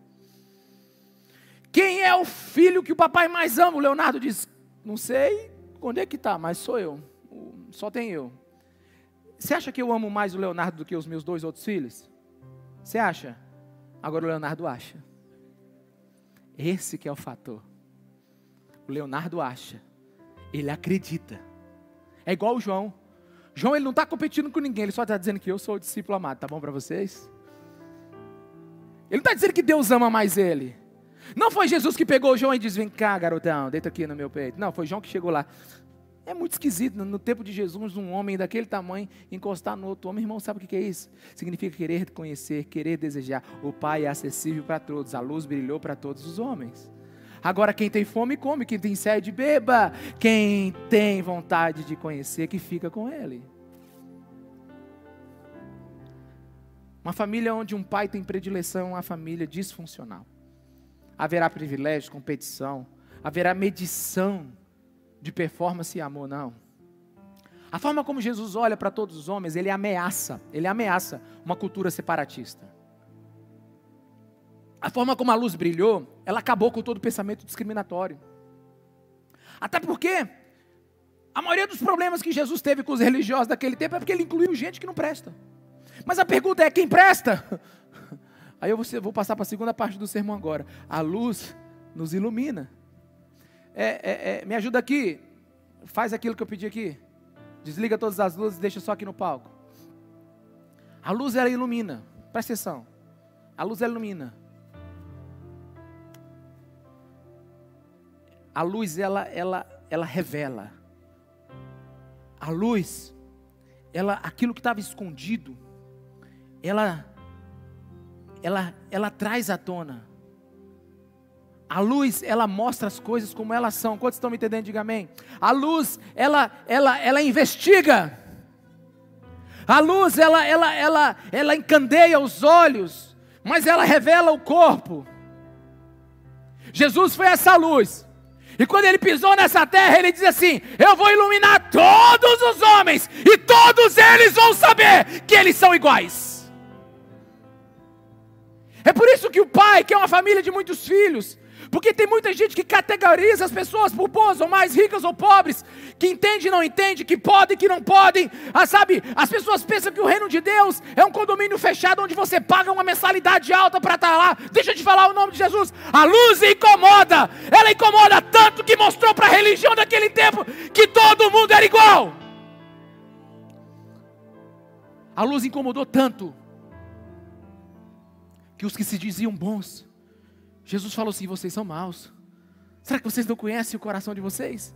Quem é o filho que o papai mais ama? O Leonardo diz, não sei onde é que está, mas sou eu. Só tem eu. Você acha que eu amo mais o Leonardo do que os meus dois outros filhos? Você acha? Agora o Leonardo acha. Esse que é o fator. O Leonardo acha. Ele acredita. É igual o João. João ele não está competindo com ninguém, ele só está dizendo que eu sou o discípulo amado, tá bom para vocês? Ele não está dizendo que Deus ama mais ele. Não foi Jesus que pegou o João e disse: Vem cá, garotão, deita aqui no meu peito. Não, foi João que chegou lá. É muito esquisito, no tempo de Jesus, um homem daquele tamanho encostar no outro homem. Irmão, sabe o que é isso? Significa querer conhecer, querer desejar. O Pai é acessível para todos, a luz brilhou para todos os homens. Agora, quem tem fome, come, quem tem sede, beba. Quem tem vontade de conhecer, que fica com ele. Uma família onde um pai tem predileção é uma família disfuncional. Haverá privilégio, competição, haverá medição de performance e amor, não. A forma como Jesus olha para todos os homens, ele ameaça, ele ameaça uma cultura separatista. A forma como a luz brilhou, ela acabou com todo pensamento discriminatório. Até porque a maioria dos problemas que Jesus teve com os religiosos daquele tempo é porque ele incluiu gente que não presta. Mas a pergunta é: quem presta? <laughs> Aí eu vou passar para a segunda parte do sermão agora. A luz nos ilumina é, é, é, me ajuda aqui, faz aquilo que eu pedi aqui. Desliga todas as luzes deixa só aqui no palco. A luz ela ilumina, presta atenção. A luz ela ilumina. A luz ela, ela, ela revela. A luz, ela, aquilo que estava escondido, ela, ela, ela traz à tona. A luz, ela mostra as coisas como elas são. Quantos estão me entendendo? Diga amém. A luz, ela, ela, ela investiga. A luz, ela, ela, ela, ela encandeia os olhos, mas ela revela o corpo. Jesus foi essa luz. E quando ele pisou nessa terra, ele diz assim: Eu vou iluminar todos os homens, e todos eles vão saber que eles são iguais. É por isso que o pai, que é uma família de muitos filhos, porque tem muita gente que categoriza as pessoas por boas ou mais ricas ou pobres, que entende e não entende, que podem e que não podem. Ah, sabe, as pessoas pensam que o reino de Deus é um condomínio fechado onde você paga uma mensalidade alta para estar lá. Deixa eu te falar o nome de Jesus. A luz incomoda. Ela incomoda tanto que mostrou para a religião daquele tempo que todo mundo era igual. A luz incomodou tanto que os que se diziam bons Jesus falou assim: vocês são maus. Será que vocês não conhecem o coração de vocês?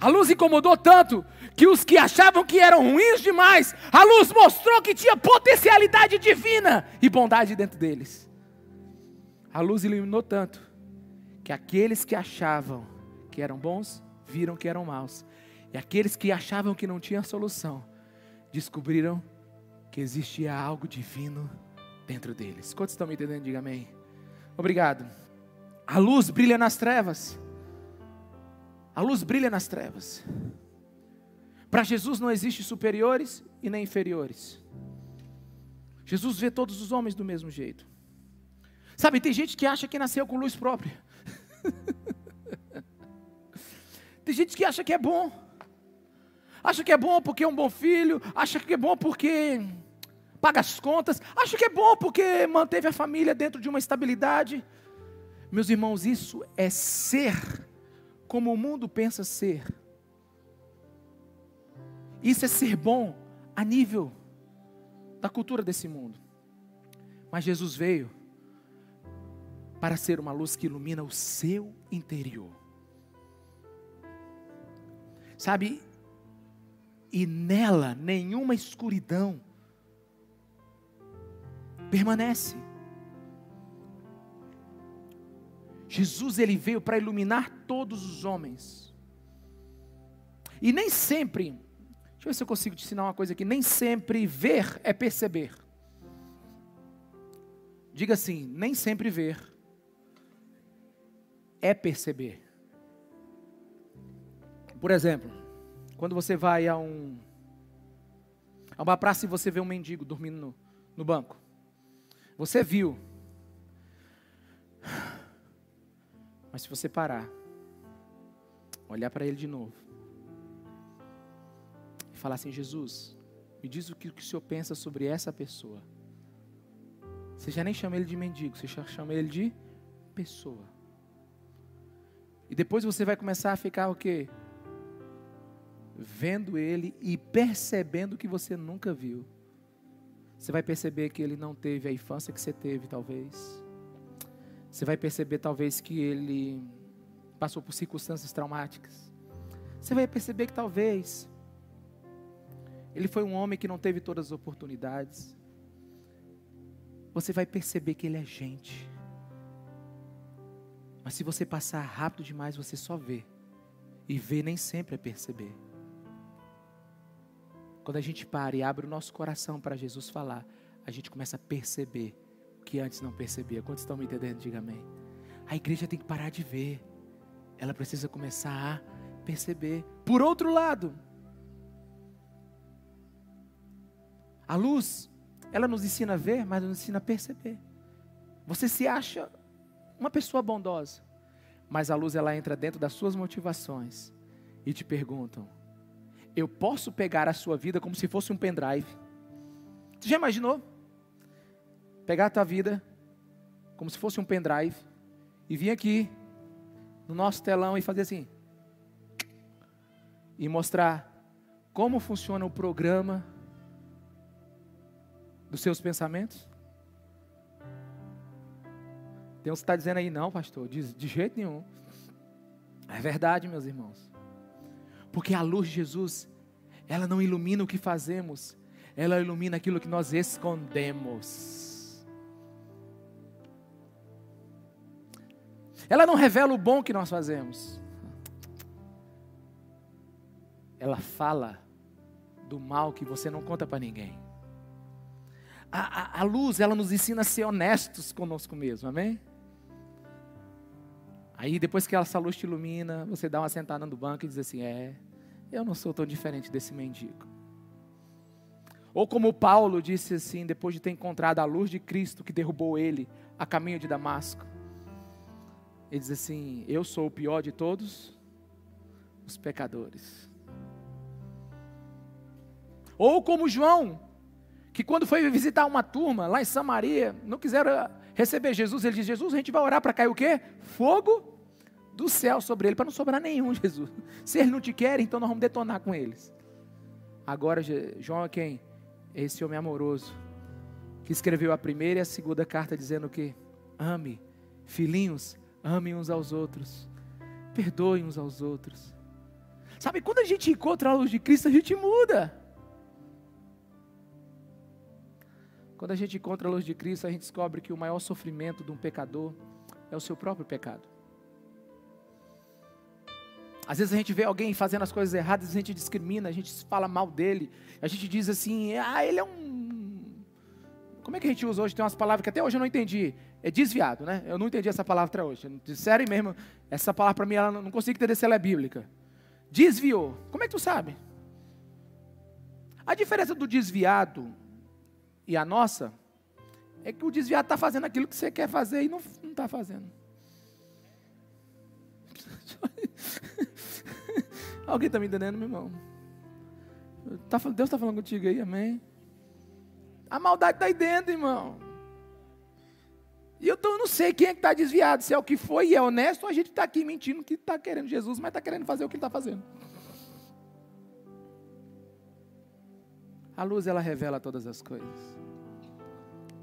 A luz incomodou tanto que os que achavam que eram ruins demais, a luz mostrou que tinha potencialidade divina e bondade dentro deles. A luz iluminou tanto que aqueles que achavam que eram bons viram que eram maus, e aqueles que achavam que não tinha solução descobriram que existia algo divino dentro deles. Quantos estão me entendendo? Diga amém. Obrigado. A luz brilha nas trevas. A luz brilha nas trevas. Para Jesus não existe superiores e nem inferiores. Jesus vê todos os homens do mesmo jeito. Sabe, tem gente que acha que nasceu com luz própria. <laughs> tem gente que acha que é bom. Acha que é bom porque é um bom filho, acha que é bom porque paga as contas, acho que é bom porque manteve a família dentro de uma estabilidade. Meus irmãos, isso é ser como o mundo pensa ser. Isso é ser bom a nível da cultura desse mundo. Mas Jesus veio para ser uma luz que ilumina o seu interior. Sabe? E nela nenhuma escuridão permanece. Jesus ele veio para iluminar todos os homens. E nem sempre, deixa eu ver se eu consigo te ensinar uma coisa aqui, nem sempre ver é perceber. Diga assim, nem sempre ver é perceber. Por exemplo, Quando você vai a um a uma praça e você vê um mendigo dormindo no, no banco. Você viu. Mas se você parar, olhar para ele de novo e falar assim: Jesus, me diz o que, o o Senhor pensa sobre essa pessoa. Você já nem chama ele de mendigo, você já chama ele de pessoa. E depois você vai começar a ficar o quê? Vendo ele e percebendo que você nunca viu. Você vai perceber que ele não teve a infância que você teve, talvez. Você vai perceber, talvez, que ele passou por circunstâncias traumáticas. Você vai perceber que talvez ele foi um homem que não teve todas as oportunidades. Você vai perceber que ele é gente. Mas se você passar rápido demais, você só vê. E ver nem sempre é perceber. Quando a gente para e abre o nosso coração para Jesus falar, a gente começa a perceber o que antes não percebia. Quantos estão me entendendo? Diga amém. A igreja tem que parar de ver. Ela precisa começar a perceber. Por outro lado, A luz, ela nos ensina a ver, mas nos ensina a perceber. Você se acha uma pessoa bondosa, mas a luz ela entra dentro das suas motivações e te perguntam: eu posso pegar a sua vida como se fosse um pendrive? Você já imaginou? Pegar a tua vida como se fosse um pendrive e vir aqui no nosso telão e fazer assim e mostrar como funciona o programa dos seus pensamentos? Tem uns que está dizendo aí, não, pastor, de, de jeito nenhum. É verdade, meus irmãos. Porque a luz de Jesus, ela não ilumina o que fazemos, ela ilumina aquilo que nós escondemos. Ela não revela o bom que nós fazemos. Ela fala do mal que você não conta para ninguém a, a, a luz, ela nos ensina a ser honestos conosco mesmo, amém? Aí depois que essa luz te ilumina, você dá uma sentada no banco e diz assim: É, eu não sou tão diferente desse mendigo. Ou como Paulo disse assim, depois de ter encontrado a luz de Cristo que derrubou ele a caminho de Damasco. Ele diz assim: Eu sou o pior de todos os pecadores. Ou como João, que quando foi visitar uma turma lá em Samaria, não quiseram receber Jesus, ele diz: Jesus, a gente vai orar para cair o quê? Fogo do céu sobre ele, para não sobrar nenhum, <laughs> Jesus. Se eles não te querem, então nós vamos detonar com eles. Agora, João é quem? Esse homem amoroso, que escreveu a primeira e a segunda carta dizendo o quê? Ame, filhinhos, amem uns aos outros, perdoem uns aos outros. Sabe, quando a gente encontra a luz de Cristo, a gente muda. Quando a gente encontra a luz de Cristo, a gente descobre que o maior sofrimento de um pecador é o seu próprio pecado. Às vezes a gente vê alguém fazendo as coisas erradas, a gente discrimina, a gente fala mal dele, a gente diz assim, ah, ele é um. Como é que a gente usa hoje? Tem umas palavras que até hoje eu não entendi. É desviado, né? Eu não entendi essa palavra até hoje. Sério mesmo, essa palavra para mim, ela não consigo entender se ela é bíblica. Desviou. Como é que tu sabe? A diferença do desviado e a nossa é que o desviado está fazendo aquilo que você quer fazer e não está fazendo. <laughs> Alguém está me entendendo, meu irmão? Tá, Deus está falando contigo aí, amém? A maldade está aí dentro, irmão. E eu, tô, eu não sei quem é que está desviado, se é o que foi e é honesto, ou a gente está aqui mentindo que está querendo Jesus, mas está querendo fazer o que ele está fazendo. A luz, ela revela todas as coisas.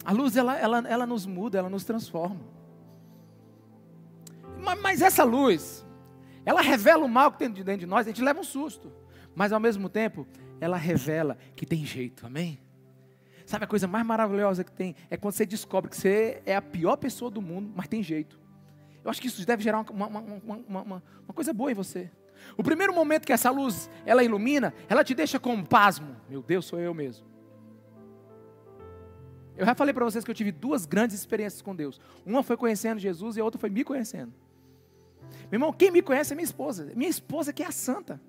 A luz, ela, ela, ela nos muda, ela nos transforma. Mas, mas essa luz, ela revela o mal que tem dentro de nós, a gente leva um susto. Mas ao mesmo tempo, ela revela que tem jeito, amém? Sabe a coisa mais maravilhosa que tem? É quando você descobre que você é a pior pessoa do mundo, mas tem jeito. Eu acho que isso deve gerar uma, uma, uma, uma, coisa boa em você. O primeiro momento que essa luz ela ilumina, ela te deixa com um pasmo. Meu Deus, sou eu mesmo. Eu já falei para vocês que eu tive duas grandes experiências com Deus. Uma foi conhecendo Jesus e a outra foi me conhecendo. Meu irmão, quem me conhece é minha esposa. Minha esposa que é a santa.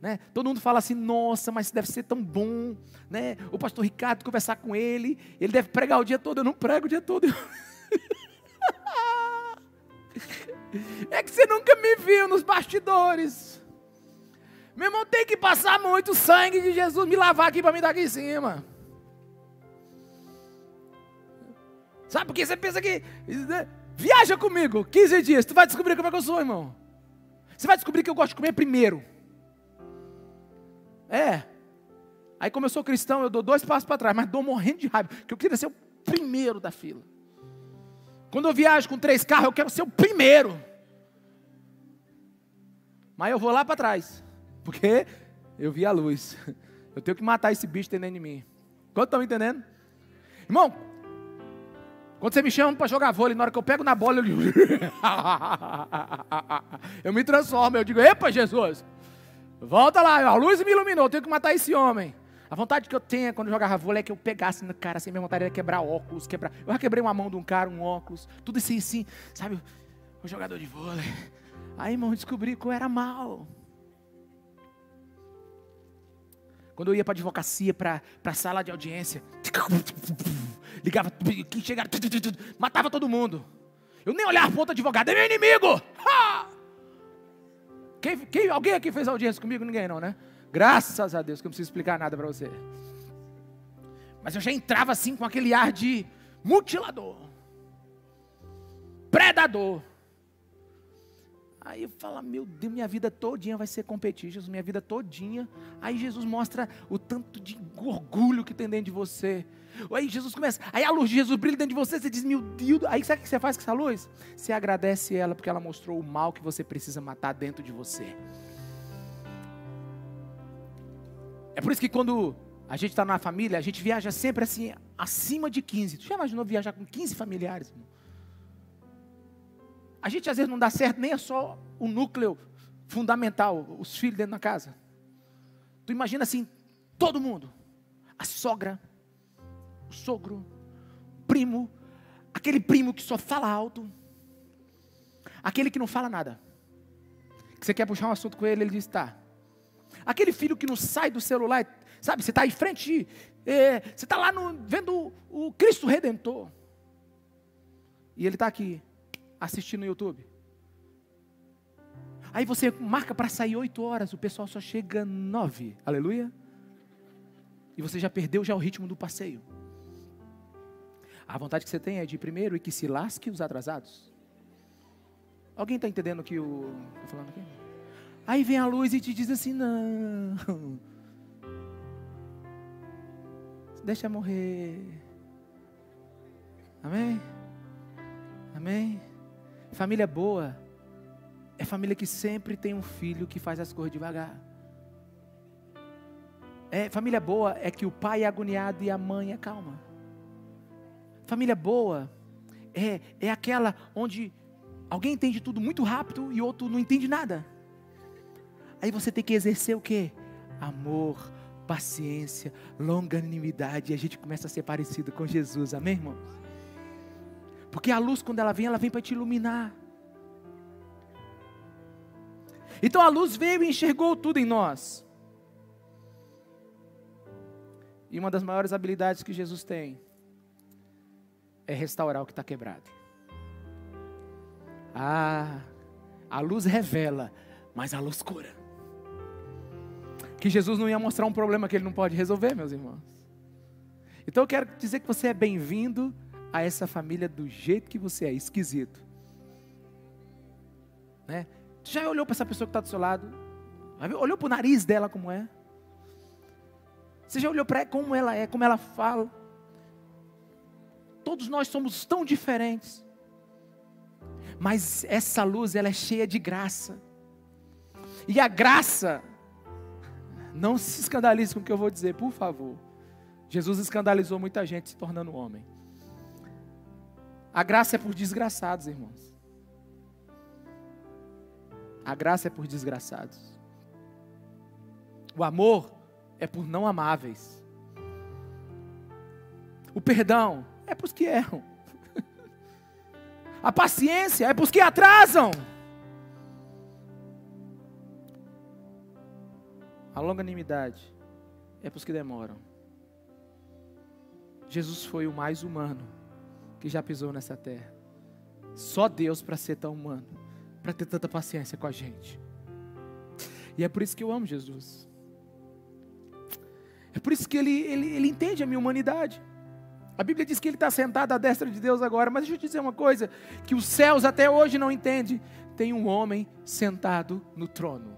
Né? Todo mundo fala assim, nossa, mas deve ser tão bom, né? O pastor Ricardo conversar com ele, ele deve pregar o dia todo, eu não prego o dia todo. <laughs> é que você nunca me viu nos bastidores. Meu irmão, tem que passar muito sangue de Jesus me lavar aqui para me dar aqui em cima. Sabe por que você pensa que. Né? Viaja comigo, 15 dias, tu vai descobrir como é que eu sou, irmão. Você vai descobrir que eu gosto de comer primeiro. É. Aí, como eu sou cristão, eu dou dois passos para trás, mas dou morrendo de raiva, porque eu queria ser o primeiro da fila. Quando eu viajo com três carros, eu quero ser o primeiro. Mas eu vou lá para trás, porque eu vi a luz. Eu tenho que matar esse bicho dentro de mim. Quanto estão entendendo? Irmão, quando você me chama para jogar vôlei, na hora que eu pego na bola, eu, <laughs> eu me transformo. Eu digo: Epa, Jesus, volta lá, a luz me iluminou, eu tenho que matar esse homem. A vontade que eu tenho quando eu jogava vôlei é que eu pegasse no cara, assim, minha vontade era quebrar óculos, quebrar. Eu já quebrei uma mão de um cara, um óculos, tudo assim, assim, sabe? O jogador de vôlei. Aí, irmão, descobri que eu era mal. Quando eu ia para advocacia, para a sala de audiência, <laughs> ligava, quem chegava, matava todo mundo. Eu nem olhava para outro advogado, é meu inimigo! Quem, quem, alguém aqui fez audiência comigo? Ninguém não, né? Graças a Deus que eu não preciso explicar nada para você. Mas eu já entrava assim com aquele ar de mutilador, predador. Aí fala, meu Deus, minha vida todinha vai ser competir, Jesus, minha vida todinha. Aí Jesus mostra o tanto de orgulho que tem dentro de você. Aí Jesus começa, aí a luz de Jesus brilha dentro de você, você diz, meu Deus, aí sabe o que você faz com essa luz? Você agradece ela porque ela mostrou o mal que você precisa matar dentro de você. É por isso que quando a gente está na família, a gente viaja sempre assim, acima de 15. Tu já imaginou viajar com 15 familiares? Irmão? A gente às vezes não dá certo, nem é só o núcleo fundamental, os filhos dentro da casa. Tu imagina assim, todo mundo. A sogra, o sogro, o primo, aquele primo que só fala alto, aquele que não fala nada. Que você quer puxar um assunto com ele, ele diz, tá. Aquele filho que não sai do celular, sabe, você está em frente, é, você está lá no, vendo o, o Cristo Redentor. E ele está aqui assistir no YouTube. Aí você marca para sair oito horas, o pessoal só chega nove. Aleluia. E você já perdeu já o ritmo do passeio. A vontade que você tem é de primeiro e que se lasque os atrasados. Alguém está entendendo o que eu estou falando aqui? Aí vem a luz e te diz assim: não. Deixa morrer. Amém? Amém? Família boa é família que sempre tem um filho que faz as coisas devagar. É, família boa é que o pai é agoniado e a mãe é calma. Família boa é, é aquela onde alguém entende tudo muito rápido e outro não entende nada. Aí você tem que exercer o que? Amor, paciência, longanimidade. E a gente começa a ser parecido com Jesus, amém, irmãos? Porque a luz, quando ela vem, ela vem para te iluminar. Então a luz veio e enxergou tudo em nós. E uma das maiores habilidades que Jesus tem é restaurar o que está quebrado. Ah, a luz revela, mas a luz cura. Que Jesus não ia mostrar um problema que ele não pode resolver, meus irmãos. Então eu quero dizer que você é bem-vindo a essa família do jeito que você é, esquisito. Né? Já olhou para essa pessoa que está do seu lado? Olhou para o nariz dela como é? Você já olhou para como ela é, como ela fala? Todos nós somos tão diferentes. Mas essa luz, ela é cheia de graça. E a graça, não se escandalize com o que eu vou dizer, por favor. Jesus escandalizou muita gente se tornando homem. A graça é por desgraçados, irmãos. A graça é por desgraçados. O amor é por não amáveis. O perdão é para os que erram. <laughs> A paciência é para os que atrasam. A longanimidade é para os que demoram. Jesus foi o mais humano que já pisou nessa terra. Só Deus para ser tão humano, para ter tanta paciência com a gente. E é por isso que eu amo Jesus. É por isso que ele, ele, ele entende a minha humanidade. A Bíblia diz que ele está sentado à destra de Deus agora, mas deixa eu te dizer uma coisa: que os céus até hoje não entendem. Tem um homem sentado no trono.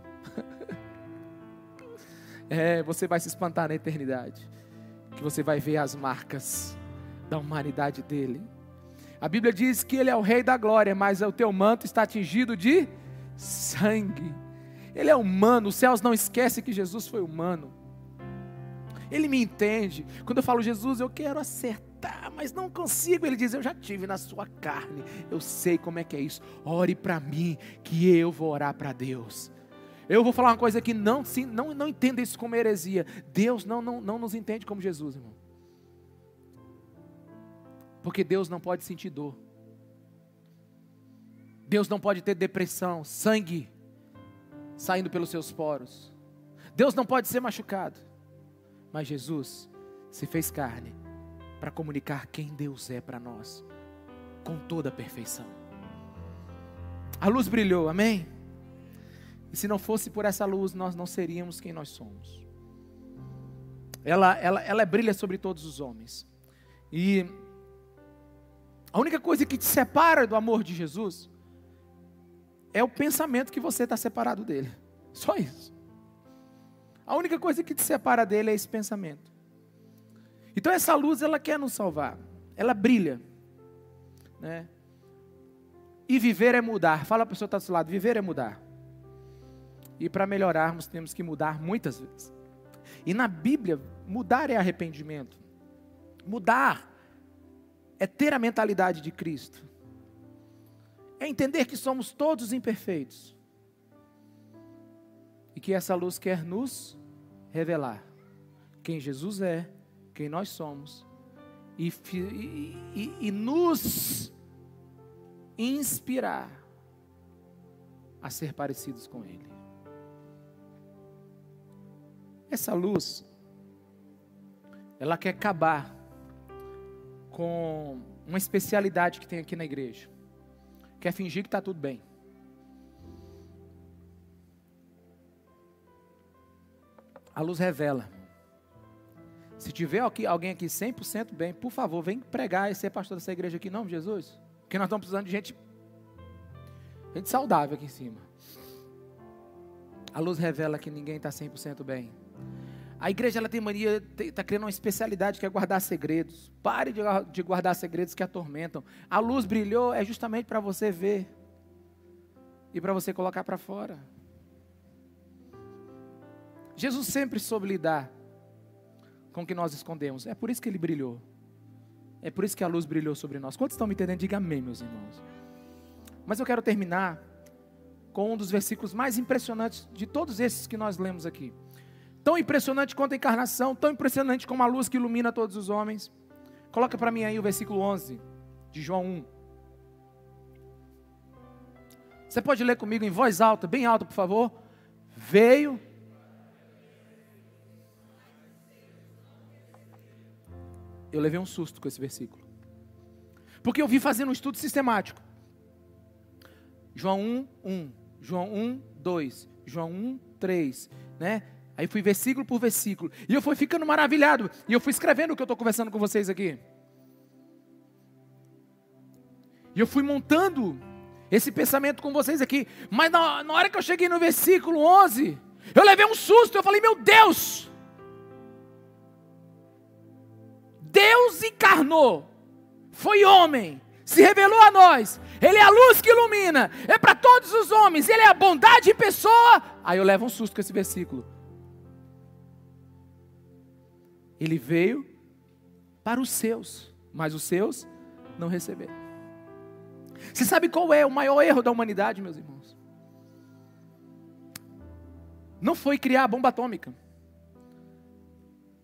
<laughs> é, você vai se espantar na eternidade, que você vai ver as marcas da humanidade dele. A Bíblia diz que ele é o rei da glória, mas o teu manto está atingido de sangue. Ele é humano, os céus não esquecem que Jesus foi humano. Ele me entende. Quando eu falo, Jesus, eu quero acertar, mas não consigo. Ele diz, eu já tive na sua carne. Eu sei como é que é isso. Ore para mim, que eu vou orar para Deus. Eu vou falar uma coisa que não, sim, não, não entenda isso como heresia. Deus não, não, não nos entende como Jesus, irmão. Porque Deus não pode sentir dor. Deus não pode ter depressão, sangue saindo pelos seus poros. Deus não pode ser machucado. Mas Jesus se fez carne para comunicar quem Deus é para nós, com toda a perfeição. A luz brilhou, amém? E se não fosse por essa luz, nós não seríamos quem nós somos. Ela, ela, ela brilha sobre todos os homens. E a única coisa que te separa do amor de Jesus é o pensamento que você está separado dele. <laughs> Só isso. A única coisa que te separa dele é esse pensamento. Então essa luz ela quer nos salvar. Ela brilha, né? E viver é mudar. Fala para a pessoa que está do seu lado, viver é mudar. E para melhorarmos temos que mudar muitas vezes. E na Bíblia, mudar é arrependimento. Mudar é ter a mentalidade de Cristo. É entender que somos todos imperfeitos e que essa luz quer nos revelar quem Jesus é, quem nós somos, e, e, e, e nos inspirar a ser parecidos com Ele. Essa luz, ela quer acabar com uma especialidade que tem aqui na igreja. Quer fingir que está tudo bem. A luz revela. Se tiver alguém aqui 100% bem, por favor, vem pregar e ser pastor dessa igreja aqui, em nome de Jesus. Porque nós estamos precisando de gente, gente saudável aqui em cima. A luz revela que ninguém está 100% bem. A igreja ela tem mania, está criando uma especialidade que é guardar segredos. Pare de, de guardar segredos que atormentam. A luz brilhou é justamente para você ver e para você colocar para fora. Jesus sempre soube lidar com o que nós escondemos. É por isso que ele brilhou. É por isso que a luz brilhou sobre nós. Quantos estão me entendendo? Diga amém, meus irmãos. Mas eu quero terminar com um dos versículos mais impressionantes de todos esses que nós lemos aqui. Tão impressionante quanto a encarnação, tão impressionante como a luz que ilumina todos os homens. Coloca para mim aí o versículo 11 de João 1. Você pode ler comigo em voz alta, bem alta, por favor? Veio eu levei um susto com esse versículo. Porque eu vi fazendo um estudo sistemático. João 1, 1, João 1, 2, João 1, 3, né? Aí fui versículo por versículo. E eu fui ficando maravilhado. E eu fui escrevendo o que eu estou conversando com vocês aqui. E eu fui montando esse pensamento com vocês aqui. Mas na, na hora que eu cheguei no versículo 11, eu levei um susto. Eu falei, meu Deus, Deus encarnou, foi homem, se revelou a nós. Ele é a luz que ilumina, é para todos os homens, ele é a bondade em pessoa. Aí eu levo um susto com esse versículo. Ele veio para os seus, mas os seus não receberam. Você sabe qual é o maior erro da humanidade, meus irmãos? Não foi criar a bomba atômica.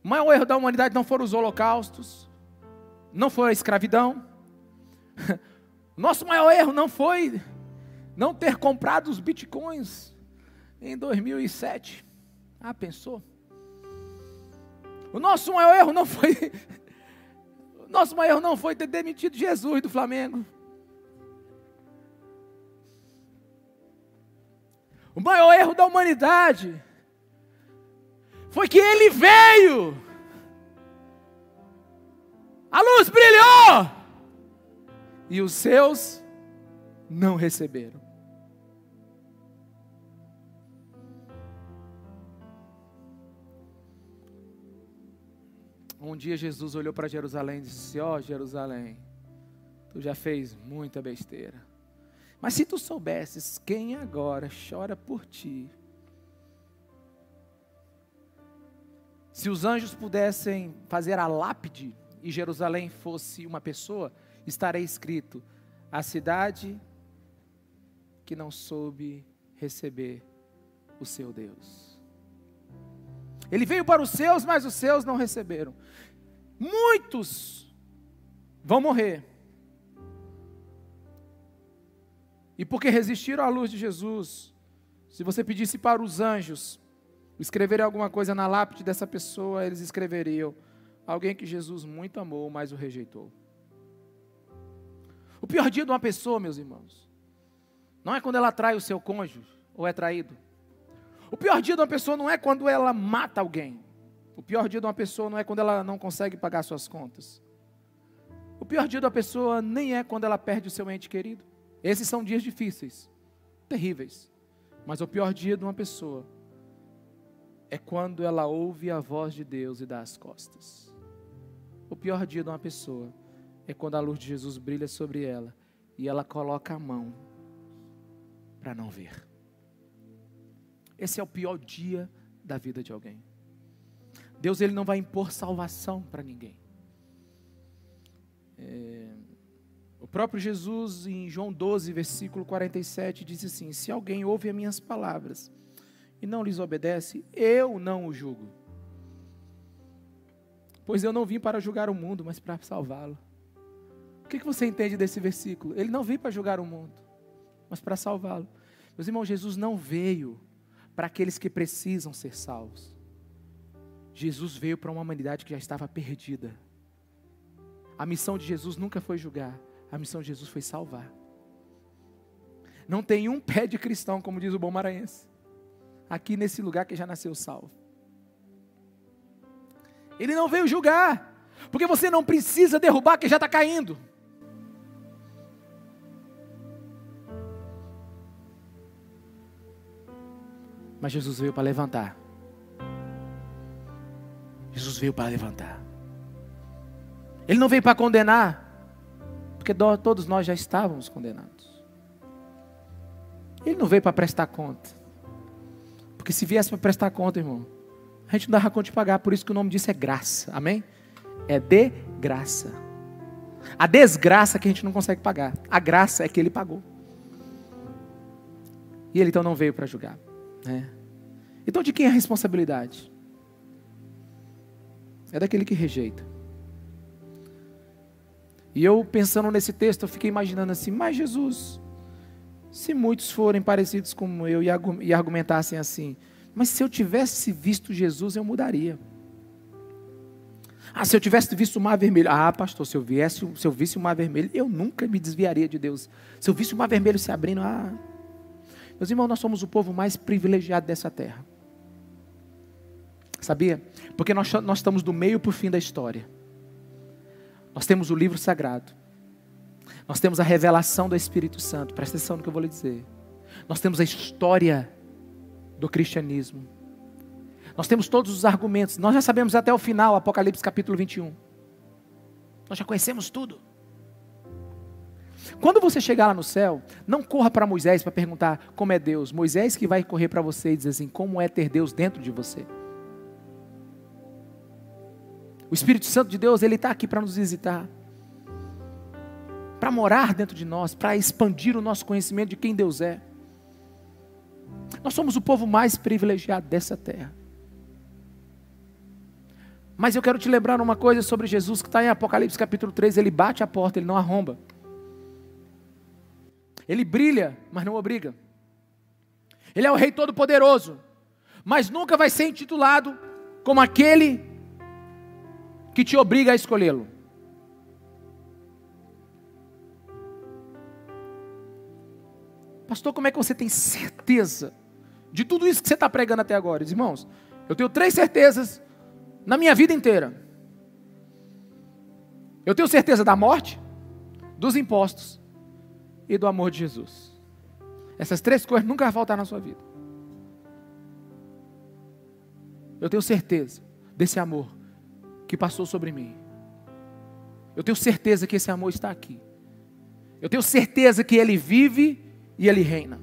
O maior erro da humanidade não foram os holocaustos, não foi a escravidão. <laughs> Nosso maior erro não foi não ter comprado os bitcoins em 2007. Ah, pensou? O nosso maior erro não foi. <laughs> O nosso maior erro não foi ter demitido Jesus do Flamengo. O maior erro da humanidade foi que ele veio. A luz brilhou. E os seus não receberam. Um dia Jesus olhou para Jerusalém e disse: Ó oh, Jerusalém, tu já fez muita besteira. Mas se tu soubesses quem agora chora por ti, se os anjos pudessem fazer a lápide e Jerusalém fosse uma pessoa, estaria escrito: a cidade que não soube receber o seu Deus. Ele veio para os seus, mas os seus não receberam. Muitos vão morrer. E porque resistiram à luz de Jesus, se você pedisse para os anjos escreverem alguma coisa na lápide dessa pessoa, eles escreveriam: alguém que Jesus muito amou, mas o rejeitou. O pior dia de uma pessoa, meus irmãos, não é quando ela trai o seu cônjuge ou é traído. O pior dia de uma pessoa não é quando ela mata alguém. O pior dia de uma pessoa não é quando ela não consegue pagar suas contas. O pior dia da pessoa nem é quando ela perde o seu ente querido. Esses são dias difíceis, terríveis. Mas o pior dia de uma pessoa é quando ela ouve a voz de Deus e dá as costas. O pior dia de uma pessoa é quando a luz de Jesus brilha sobre ela e ela coloca a mão para não ver. Esse é o pior dia da vida de alguém. Deus ele não vai impor salvação para ninguém. É, o próprio Jesus, em João 12, versículo 47, diz assim: Se alguém ouve as minhas palavras e não lhes obedece, eu não o julgo. Pois eu não vim para julgar o mundo, mas para salvá-lo. O que, que você entende desse versículo? Ele não veio para julgar o mundo, mas para salvá-lo. Meus irmãos, Jesus não veio para aqueles que precisam ser salvos. Jesus veio para uma humanidade que já estava perdida. A missão de Jesus nunca foi julgar, a missão de Jesus foi salvar. Não tem um pé de cristão, como diz o bom maranhense, aqui nesse lugar que já nasceu salvo. Ele não veio julgar, porque você não precisa derrubar quem já está caindo. Mas Jesus veio para levantar. Jesus veio para levantar. Ele não veio para condenar, porque todos nós já estávamos condenados. Ele não veio para prestar conta. Porque se viesse para prestar conta, irmão, a gente não dava conta de pagar, por isso que o nome disso é graça. Amém? É de graça. A desgraça que a gente não consegue pagar. A graça é que ele pagou. E ele então não veio para julgar. É. Então, de quem é a responsabilidade? É daquele que rejeita. E eu, pensando nesse texto, eu fiquei imaginando assim: mas Jesus, se muitos forem parecidos com eu e argumentassem assim, mas se eu tivesse visto Jesus, eu mudaria. Ah, se eu tivesse visto o mar vermelho. Ah, pastor, se eu, viesse, se eu visse o mar vermelho, eu nunca me desviaria de Deus. Se eu visse o mar vermelho se abrindo, ah, meus irmãos, nós somos o povo mais privilegiado dessa terra. Sabia? Porque nós, nós estamos do meio para o fim da história. Nós temos o livro sagrado. Nós temos a revelação do Espírito Santo. Presta atenção no que eu vou lhe dizer. Nós temos a história do cristianismo. Nós temos todos os argumentos. Nós já sabemos até o final, Apocalipse capítulo 21. Nós já conhecemos tudo. Quando você chegar lá no céu, não corra para Moisés para perguntar como é Deus. Moisés que vai correr para você e dizer assim: como é ter Deus dentro de você. O Espírito Santo de Deus, ele está aqui para nos visitar, para morar dentro de nós, para expandir o nosso conhecimento de quem Deus é. Nós somos o povo mais privilegiado dessa terra. Mas eu quero te lembrar uma coisa sobre Jesus que está em Apocalipse capítulo 3. Ele bate a porta, ele não arromba. Ele brilha, mas não obriga. Ele é o Rei Todo-Poderoso. mas nunca vai ser intitulado como aquele que te obriga a escolhê-lo. Pastor, como é que você tem certeza de tudo isso que você está pregando até agora? Irmãos, eu tenho três certezas na minha vida inteira. Eu tenho certeza da morte, dos impostos e do amor de Jesus. Essas três coisas nunca vão faltar na sua vida. Eu tenho certeza desse amor que passou sobre mim. Eu tenho certeza que esse amor está aqui. Eu tenho certeza que ele vive e ele reina.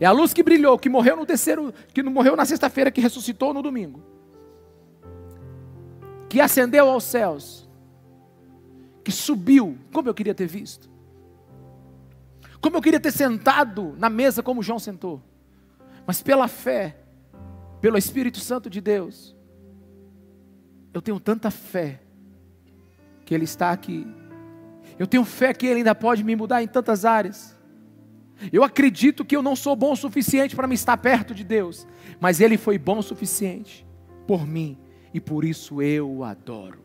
É a luz que brilhou, que morreu no terceiro, que morreu na sexta-feira, que ressuscitou no domingo. Que ascendeu aos céus. Que subiu, como eu queria ter visto. Como eu queria ter sentado na mesa como João sentou. Mas pela fé, pelo Espírito Santo de Deus, eu tenho tanta fé que Ele está aqui. Eu tenho fé que Ele ainda pode me mudar em tantas áreas. Eu acredito que eu não sou bom o suficiente para me estar perto de Deus, mas Ele foi bom o suficiente por mim e por isso eu o adoro.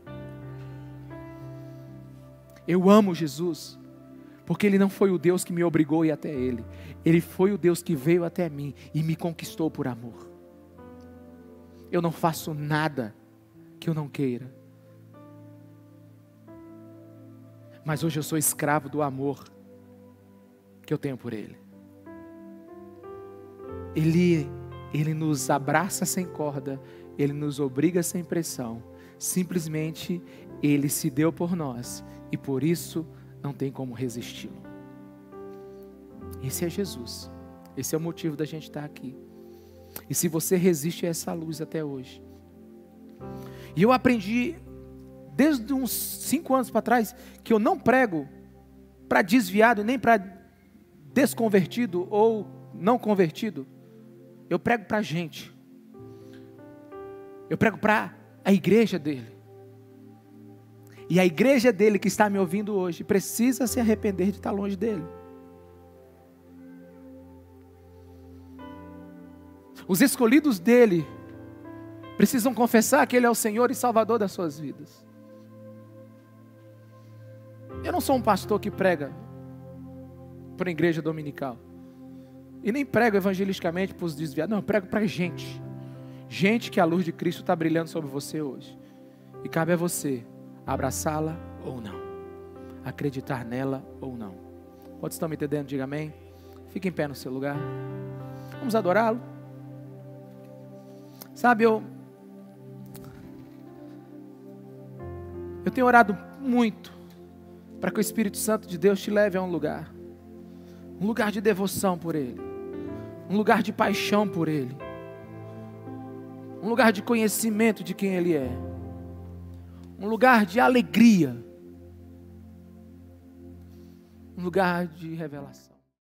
Eu amo Jesus, porque Ele não foi o Deus que me obrigou a ir até Ele, Ele foi o Deus que veio até mim e me conquistou por amor. Eu não faço nada que eu não queira, mas hoje eu sou escravo do amor que eu tenho por Ele. Ele, Ele nos abraça sem corda, Ele nos obriga sem pressão, simplesmente Ele se deu por nós e por isso não tem como resisti-lo. Esse é Jesus. Esse é o motivo da gente estar aqui. E se você resiste a essa luz até hoje. E eu aprendi desde uns cinco anos para trás que eu não prego para desviado nem para desconvertido ou não convertido. Eu prego para a gente. Eu prego para a igreja dele. E a igreja dele que está me ouvindo hoje precisa se arrepender de estar longe dele. Os escolhidos dele precisam confessar que ele é o Senhor e Salvador das suas vidas. Eu não sou um pastor que prega para a igreja dominical. E nem prego evangelisticamente para os desviados. Não, eu prego para gente. Gente que a luz de Cristo está brilhando sobre você hoje. E cabe a você abraçá-la ou não, acreditar nela ou não. Quantos estão me entendendo? Diga amém. Fique em pé no seu lugar. Vamos adorá-lo. Sabe, eu. Eu tenho orado muito para que o Espírito Santo de Deus te leve a um lugar um lugar de devoção por Ele, um lugar de paixão por Ele, um lugar de conhecimento de quem Ele é um lugar de alegria, um lugar de revelação.